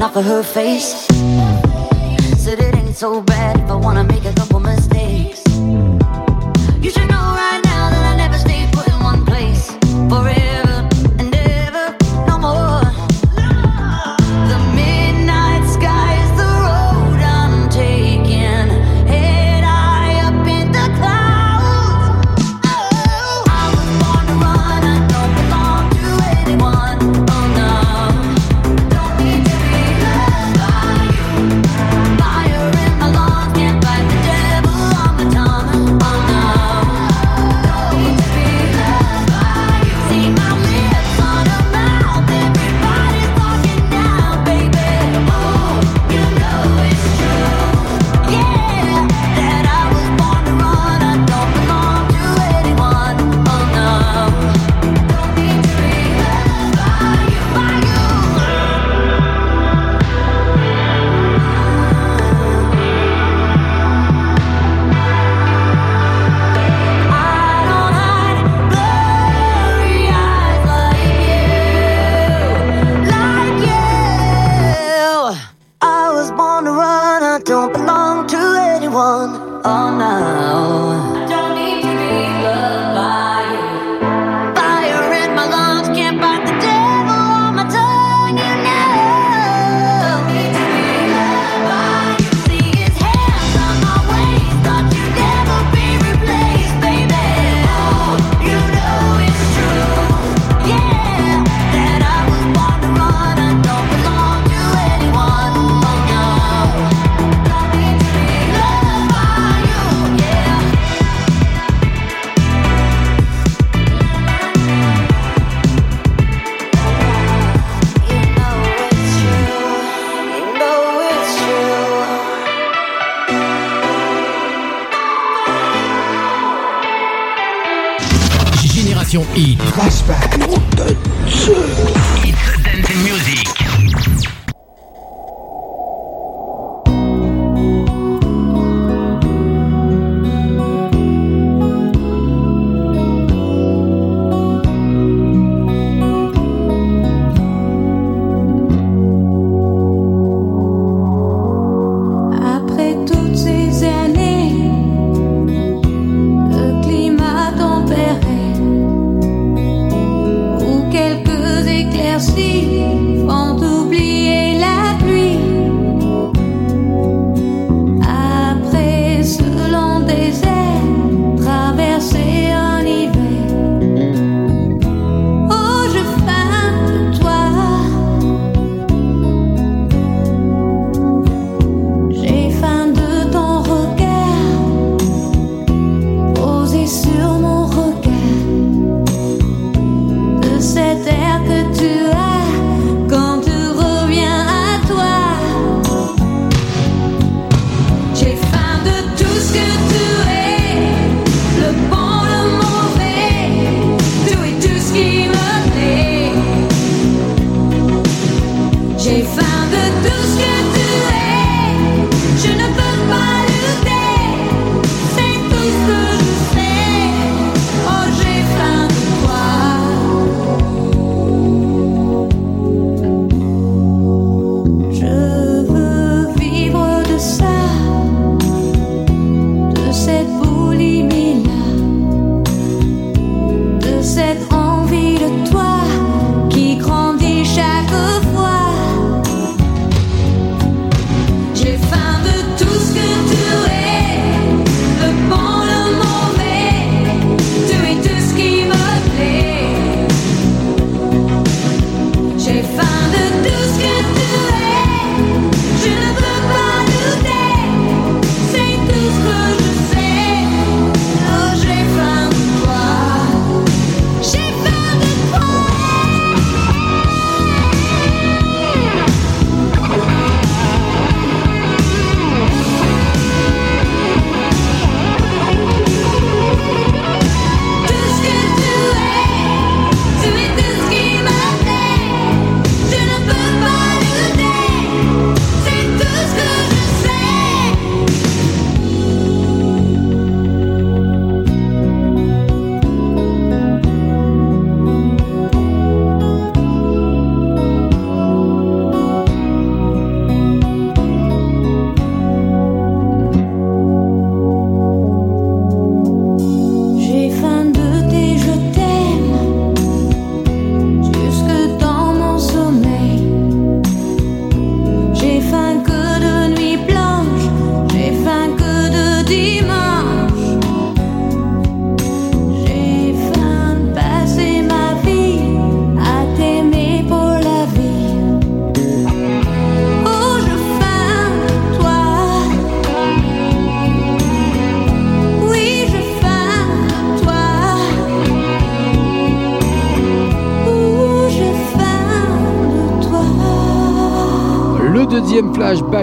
off of her face. Said it ain't so bad.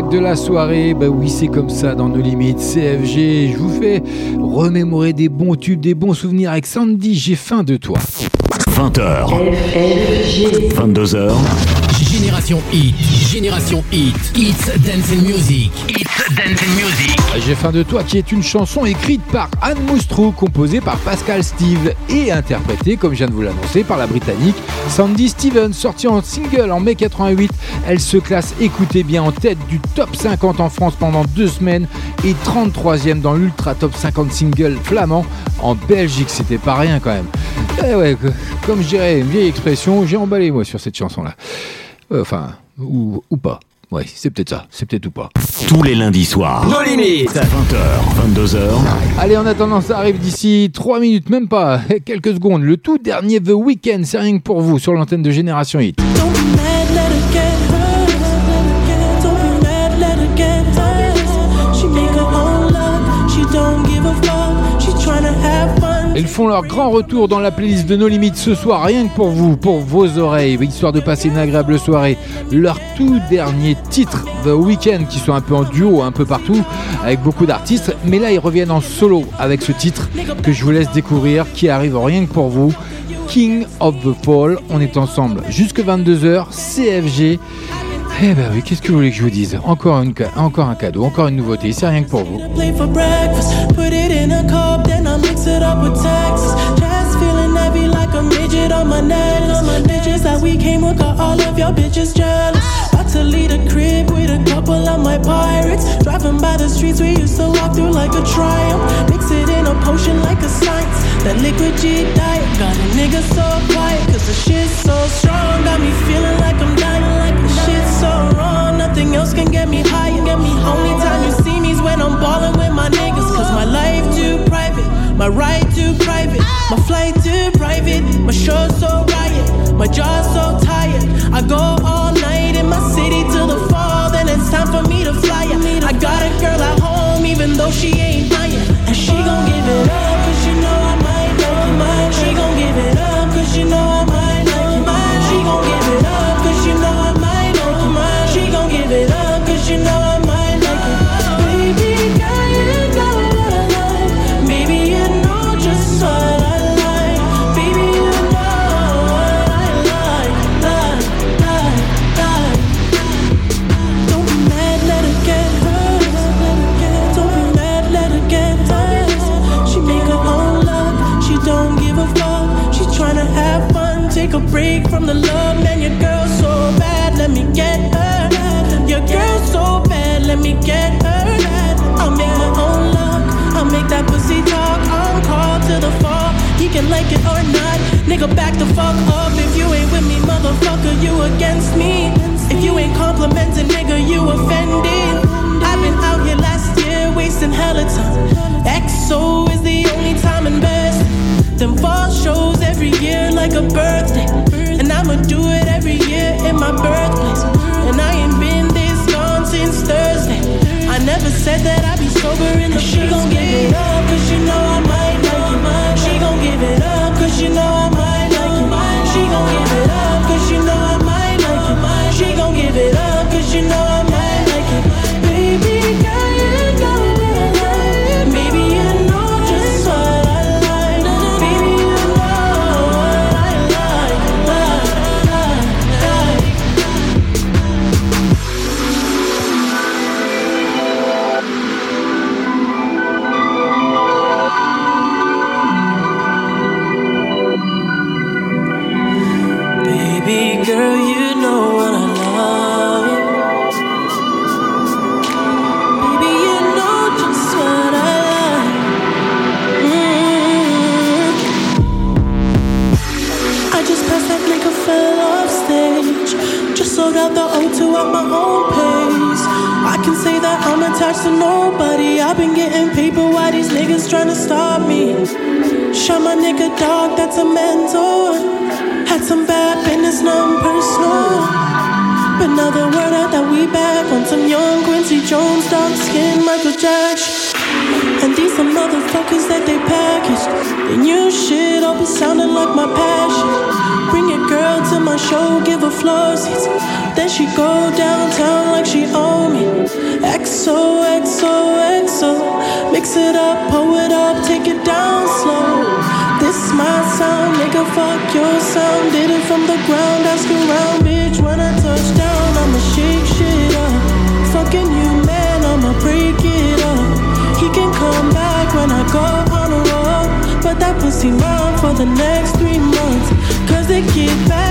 De la soirée, bah oui c'est comme ça dans nos limites, CFG, je vous fais remémorer des bons tubes, des bons souvenirs avec Sandy, j'ai faim de toi. 20h. 22h. Génération Hit. Génération Hit. Hits Dance and Music. Hits Dance and Music. J'ai faim de toi qui est une chanson écrite par Anne Moustrou, composée par Pascal Steve et interprétée, comme je viens de vous l'annoncer, par la britannique Sandy Stevens, sortie en single en mai 88. Elle se classe, écoutez bien, en tête du top 50 en France pendant deux semaines et 33e dans l'ultra top 50 single flamand en Belgique. C'était pas rien quand même. Eh ouais, comme je dirais une vieille expression, j'ai emballé moi sur cette chanson-là. Euh, Enfin, ou pas. Ouais, c'est peut-être ça, c'est peut-être ou pas. Tous les lundis soirs. Nos limites. 20h, 22h. Allez, en attendant, ça arrive d'ici 3 minutes, même pas, <laughs> quelques secondes. Le tout dernier The Weeknd, c'est rien que pour vous sur l'antenne de Génération Hit. Don't Ils font leur grand retour dans la playlist de nos limites ce soir, rien que pour vous, pour vos oreilles, histoire de passer une agréable soirée. Leur tout dernier titre, The Weeknd, qui sont un peu en duo, un peu partout, avec beaucoup d'artistes, mais là ils reviennent en solo avec ce titre que je vous laisse découvrir, qui arrive rien que pour vous. King of the Fall, on est ensemble jusque 22h, CFG. Eh ben oui, qu'est-ce que vous voulez que je vous dise? Encore, encore un cadeau, encore une nouveauté, c'est rien que pour vous. Got all of your bitches jealous. About to lead a crib with a couple of my pirates. Driving by the streets we used to walk through like a triumph. Mix it in a potion like a science. That liquid G diet got a nigga so quiet. Cause the shit's so strong. Got me feeling like I'm dying like the shit's so wrong. Nothing else can get me higher. Get me only time you see me's when I'm balling with my niggas. Cause my life too private. My ride too private. My flight too private. My show so riot. My jaw so tired. I go all night in my city till the fall. Then it's time for me to fly. I got a girl at home even though she ain't mine. And she gon' give it up a break from the love. Man, your girl's so bad, let me get her. Your girl's so bad, let me get her. I'll make my own luck, I'll make that pussy talk. I'm called to the fall, he can like it or not. Nigga, back the fuck up if you ain't with me, motherfucker, you against me. If you ain't complimenting, nigga, you offended. I've been out here last year wasting hella time. EXO is the every year like a birthday. And I'ma do it every year in my birthplace. And I ain't been this gone since Thursday. I never said that I'd be sober in the She gon' give it up, cause you know I might like it. She gon' give it up, cause you know I might like it. She gon' give it up, cause you know I might like it. She gon' give it up, cause you know My nigga dog, that's a mentor. Had some bad business, nothing personal. But now the word out that we back on some young Quincy Jones, dark skin, Michael Jackson. And these are motherfuckers that they packaged. The new shit all be sounding like my passion. Bring your girl to my show, give her floor seats. Then she go downtown like she own me. XO, XO, XO. Mix it up, pull it up, take it down slow. This my sound, nigga, fuck your sound. Did it from the ground, ask around, bitch. When I touch down, I'ma shake shit up. Fucking you, man, I'ma break it up. He can come back when I go on a road. But that pussy mine for the next three months. Cause they get back,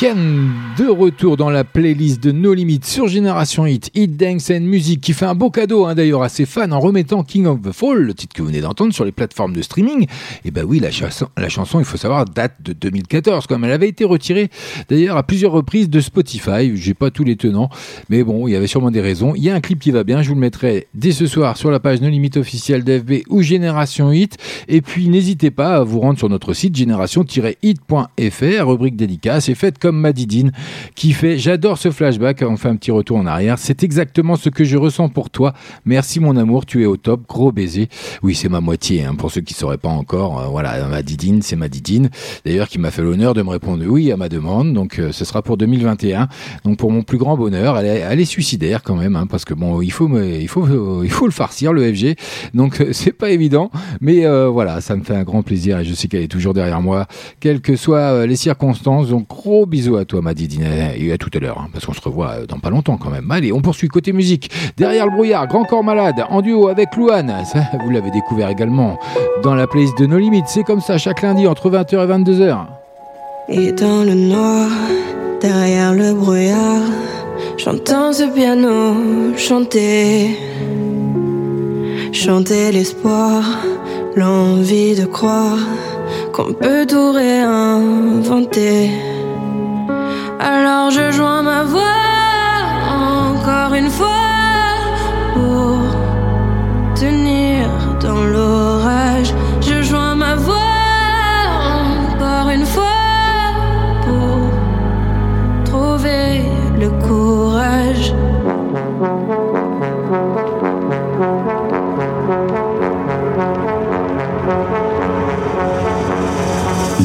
Weekend de retour dans la playlist de No Limits sur Génération Hit, Hit Dance and Music qui fait un beau cadeau hein, d'ailleurs à ses fans en remettant King of the Fall, le titre que vous venez d'entendre sur les plateformes de streaming. Et ben oui, la chanson, il faut savoir, date de 2014 comme elle avait été retirée d'ailleurs à plusieurs reprises de Spotify. J'ai pas tous les tenants, mais bon, il y avait sûrement des raisons. Il y a un clip qui va bien, je vous le mettrai dès ce soir sur la page No Limits officielle d'FB ou Génération Hit. Et puis n'hésitez pas à vous rendre sur notre site génération-hit.fr, rubrique dédicace et faites comme Madidine qui fait J'adore ce flashback. On fait un petit retour en arrière. C'est exactement ce que je ressens pour toi. Merci mon amour, tu es au top. Gros baiser. Oui, c'est ma moitié. hein, pour ceux qui ne sauraient pas encore, euh, voilà, Madidine, c'est Madidine. D'ailleurs, qui m'a fait l'honneur de me répondre oui à ma demande. Donc, euh, ce sera pour 2021. Donc, pour mon plus grand bonheur, elle est, suicidaire quand même, hein, parce que bon, il faut, il faut, euh, il faut le farcir le FG. Donc, c'est pas évident. Mais voilà, ça me fait un grand plaisir et je sais qu'elle est toujours derrière moi, quelles que soient les circonstances. Donc, gros bisous à toi, Madidine, et à tout à l'heure, hein, parce qu'on se revoit euh, dans pas longtemps quand même. Allez, on poursuit côté musique. Derrière le brouillard, Grand Corps Malade, en duo avec Louane. Ça, vous l'avez découvert également dans la playlist de No Limites. C'est comme ça chaque lundi entre 20h et 22h. Et dans le noir, derrière le brouillard, j'entends ce piano chanter. Chanter l'espoir, l'envie de croire qu'on peut tout réinventer. Alors je joins ma voix encore une fois pour tenir dans l'orage. Je joins ma voix encore une fois pour trouver le courage.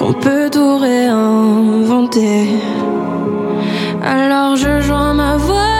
qu'on peut tout réinventer. Alors je joins ma voix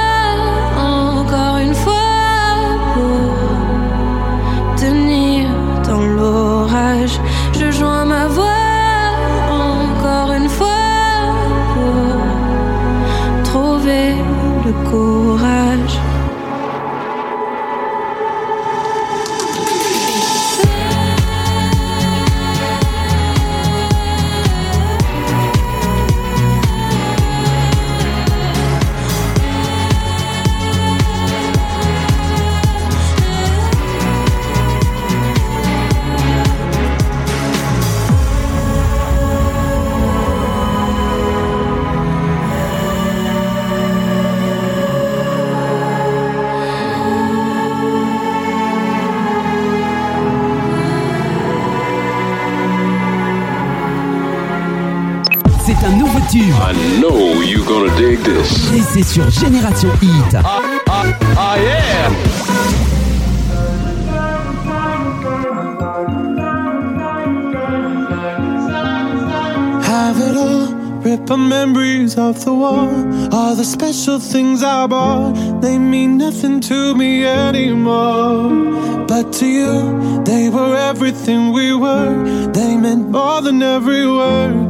C'est tube. I know you're gonna dig this. Et c'est sur Génération Hit. Ah, ah, ah yeah! Have it all, rip our memories off the wall. All the special things I bought, they mean nothing to me anymore. But to you, they were everything we were. They meant more than every word.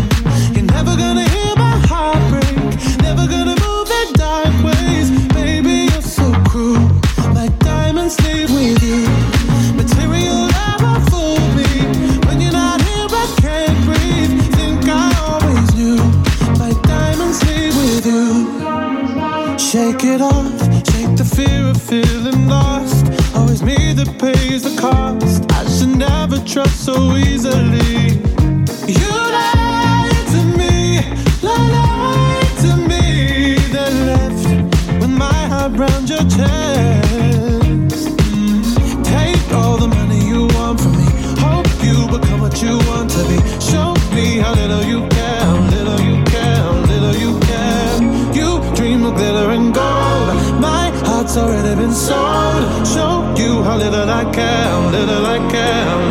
Trust so easily. You lied to me, lied to me, then left with my heart round your chest. Take all the money you want from me. Hope you become what you want to be. Show me how little you care, little you care, little you care. You dream of glitter and gold. My heart's already been sold. Show you how little I care, little I care,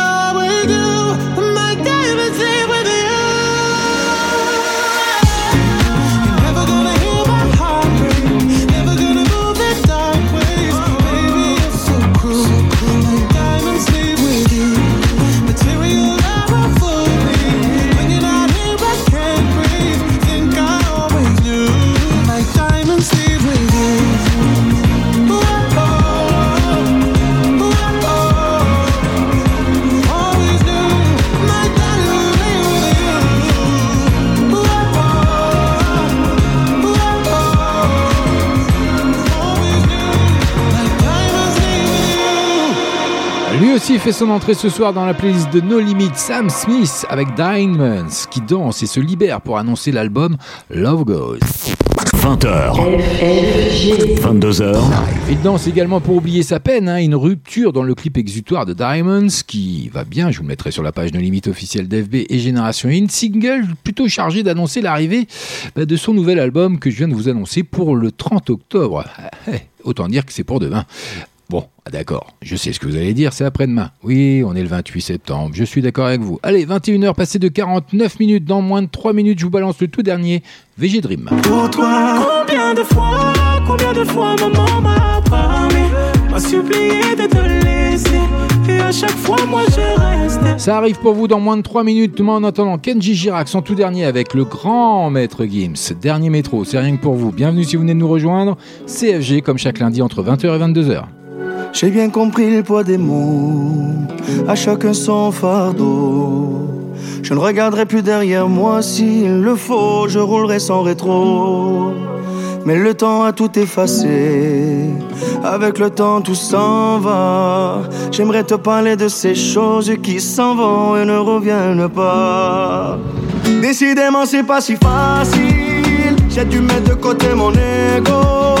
aussi fait son entrée ce soir dans la playlist de No Limit, Sam Smith avec Diamonds, qui danse et se libère pour annoncer l'album Love Goes. 20h. 22h. Il danse également pour oublier sa peine, hein, une rupture dans le clip exutoire de Diamonds qui va bien, je vous le mettrai sur la page No Limit officielle d'FB et Génération In, single plutôt chargé d'annoncer l'arrivée bah, de son nouvel album que je viens de vous annoncer pour le 30 octobre. <laughs> Autant dire que c'est pour demain. Bon, ah, d'accord, je sais ce que vous allez dire, c'est après-demain. Oui, on est le 28 septembre, je suis d'accord avec vous. Allez, 21h passées de 49 minutes, dans moins de 3 minutes, je vous balance le tout dernier, VG Dream. Pour toi, combien de fois, combien de fois maman m'a parlé, m'a supplié de te laisser, et à chaque fois moi je restais. Ça arrive pour vous dans moins de 3 minutes, mais en attendant, Kenji Girac, son tout dernier avec le grand maître Gims. Dernier métro, c'est rien que pour vous. Bienvenue si vous venez de nous rejoindre. CFG, comme chaque lundi, entre 20h et 22h. J'ai bien compris le poids des mots, à chacun son fardeau. Je ne regarderai plus derrière moi s'il le faut, je roulerai sans rétro. Mais le temps a tout effacé, avec le temps tout s'en va. J'aimerais te parler de ces choses qui s'en vont et ne reviennent pas. Décidément, c'est pas si facile. J'ai dû mettre de côté mon ego.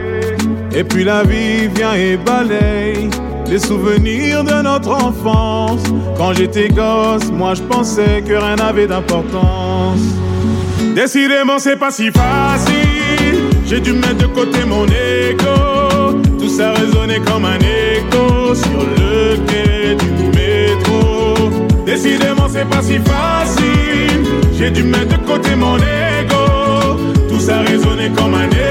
Et puis la vie vient et balaye Les souvenirs de notre enfance. Quand j'étais gosse, moi je pensais que rien n'avait d'importance. Décidément c'est pas si facile. J'ai dû mettre de côté mon ego Tout ça résonnait comme un écho Sur le quai du métro. Décidément c'est pas si facile. J'ai dû mettre de côté mon ego. Tout ça résonnait comme un écho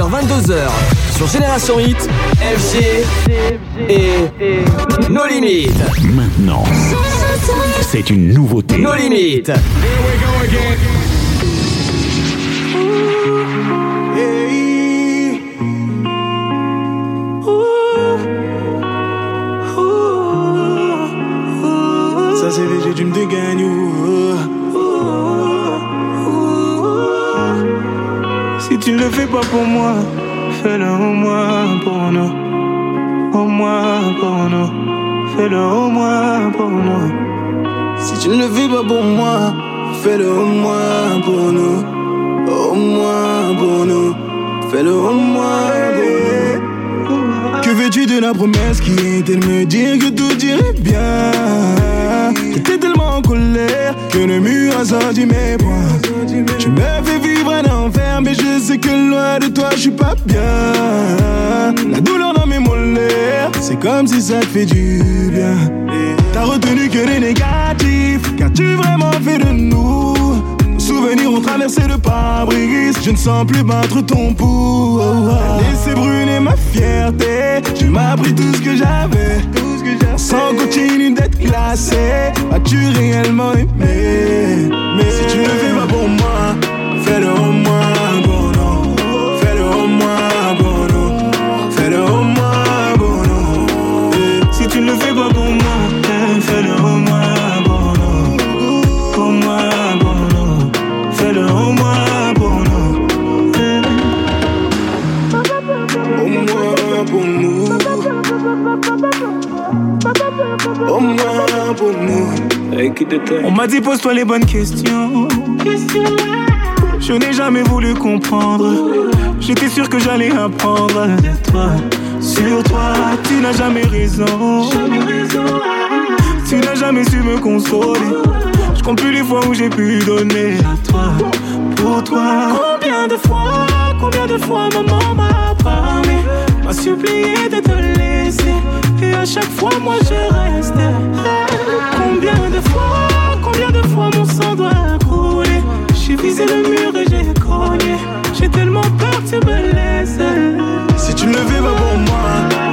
20h, 22h, sur Génération Hit, FG et nos limites. Maintenant, c'est une nouveauté. Nos limites. Ça c'est léger, tu me dégagnes. Si tu le fais pas pour moi, fais-le au moins pour nous. Au moins pour nous. Fais-le au moins pour nous. Si tu ne le fais pas pour moi, fais-le au moins pour nous. Au moins pour nous. Fais-le au moins pour nous. Que veux-tu de la promesse qui était de me dire que tout irait bien? T'étais tellement en colère que le mur a sorti mes poings. Tu me fais vivre un mais je sais que loin de toi, je suis pas bien. La douleur dans mes molaires, c'est comme si ça te fait du bien. T'as retenu que les négatifs, qu'as-tu vraiment fait de nous? Souvenirs ont traversé le pare-brise, je ne sens plus battre ton pouls. Laissez brûler ma fierté, tu m'as pris tout ce que j'avais. Sans continue d'être classé, as-tu réellement aimé? Mais si tu le fais pas pour moi, fais-le au moins Au moins pour nous. On m'a dit pose-toi les bonnes questions. Je n'ai jamais voulu comprendre. J'étais sûr que j'allais apprendre toi. Sur toi, tu n'as jamais raison. Tu n'as jamais su me consoler. Je compte plus les fois où j'ai pu donner à toi, pour toi. Combien de fois, combien de fois maman m'a parlé, m'a supplié de te laisser? À chaque fois, moi je reste. Combien de fois, combien de fois mon sang doit couler? J'ai visé le mur et j'ai cogné. J'ai tellement peur que tu me laisses. Si tu ne le fais pas pour moi,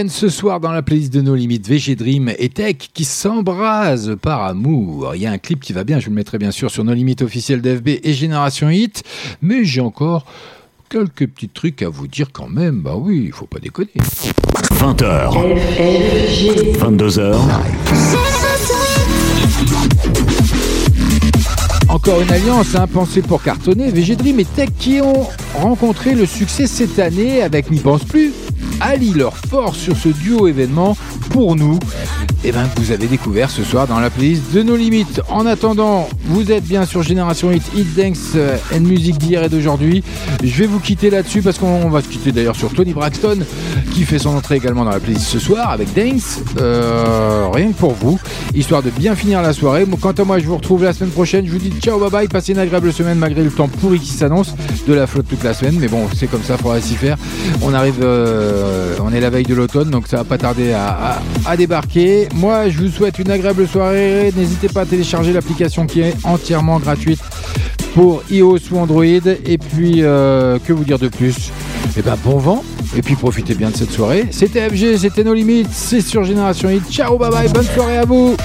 reviennent ce soir dans la playlist de nos limites VG Dream et Tech qui s'embrasent par amour. Il y a un clip qui va bien, je le mettrai bien sûr sur nos limites officielles d'FB et Génération Hit, mais j'ai encore quelques petits trucs à vous dire quand même. Bah oui, il faut pas déconner. 20h. 22h. Encore une alliance hein, pensée pour cartonner, VG Dream et Tech qui ont rencontré le succès cette année avec N'y pense plus. Allient leur force sur ce duo événement pour nous. Et ben que vous avez découvert ce soir dans la playlist de nos limites. En attendant, vous êtes bien sur Génération Hit, Hit Dance euh, and Music d'hier et d'aujourd'hui. Je vais vous quitter là-dessus parce qu'on va se quitter d'ailleurs sur Tony Braxton qui fait son entrée également dans la playlist ce soir avec Dance. Euh, rien que pour vous, histoire de bien finir la soirée. Quant à moi, je vous retrouve la semaine prochaine. Je vous dis ciao, bye bye, passez une agréable semaine malgré le temps pourri qui s'annonce de la flotte toute la semaine. Mais bon, c'est comme ça, faudra s'y faire. On arrive, euh, on est la veille de l'automne, donc ça va pas tarder à débarquer. Moi, je vous souhaite une agréable soirée. N'hésitez pas à télécharger l'application qui est entièrement gratuite pour iOS ou Android. Et puis, euh, que vous dire de plus? Eh ben, bon vent. Et puis, profitez bien de cette soirée. C'était FG, c'était nos limites. C'est sur Génération Hit. Ciao, bye bye. Bonne soirée à vous.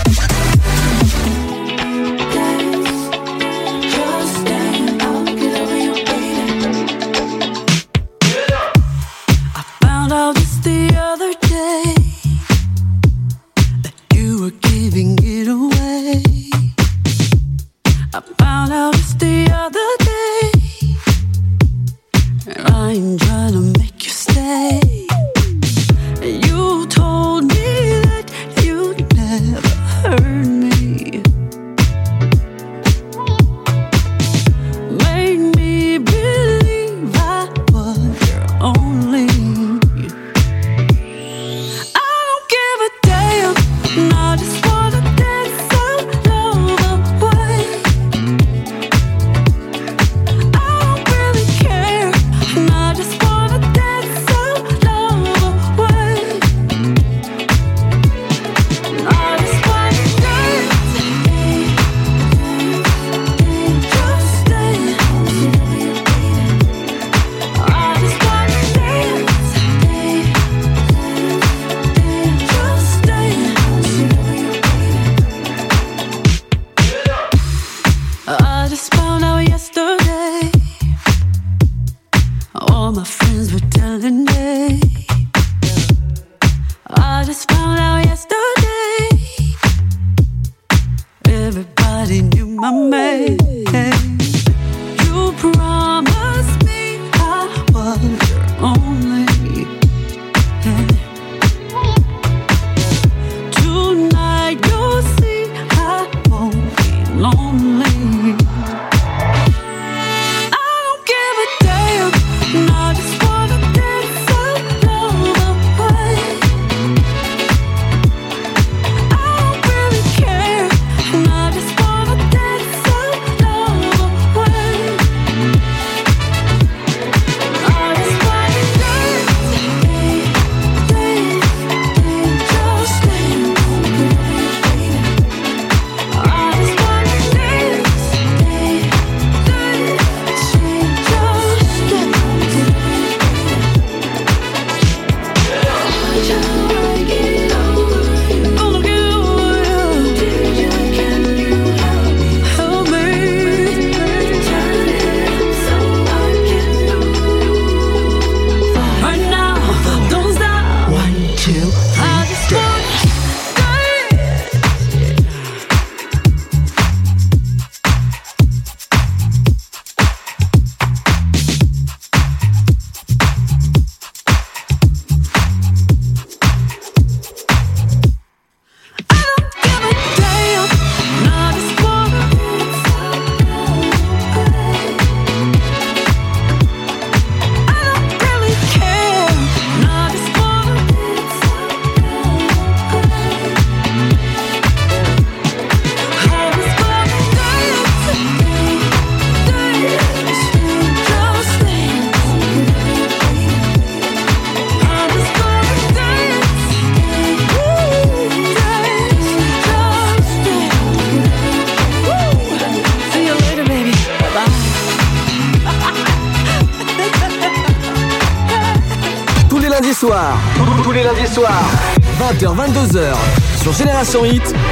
Génération Hit,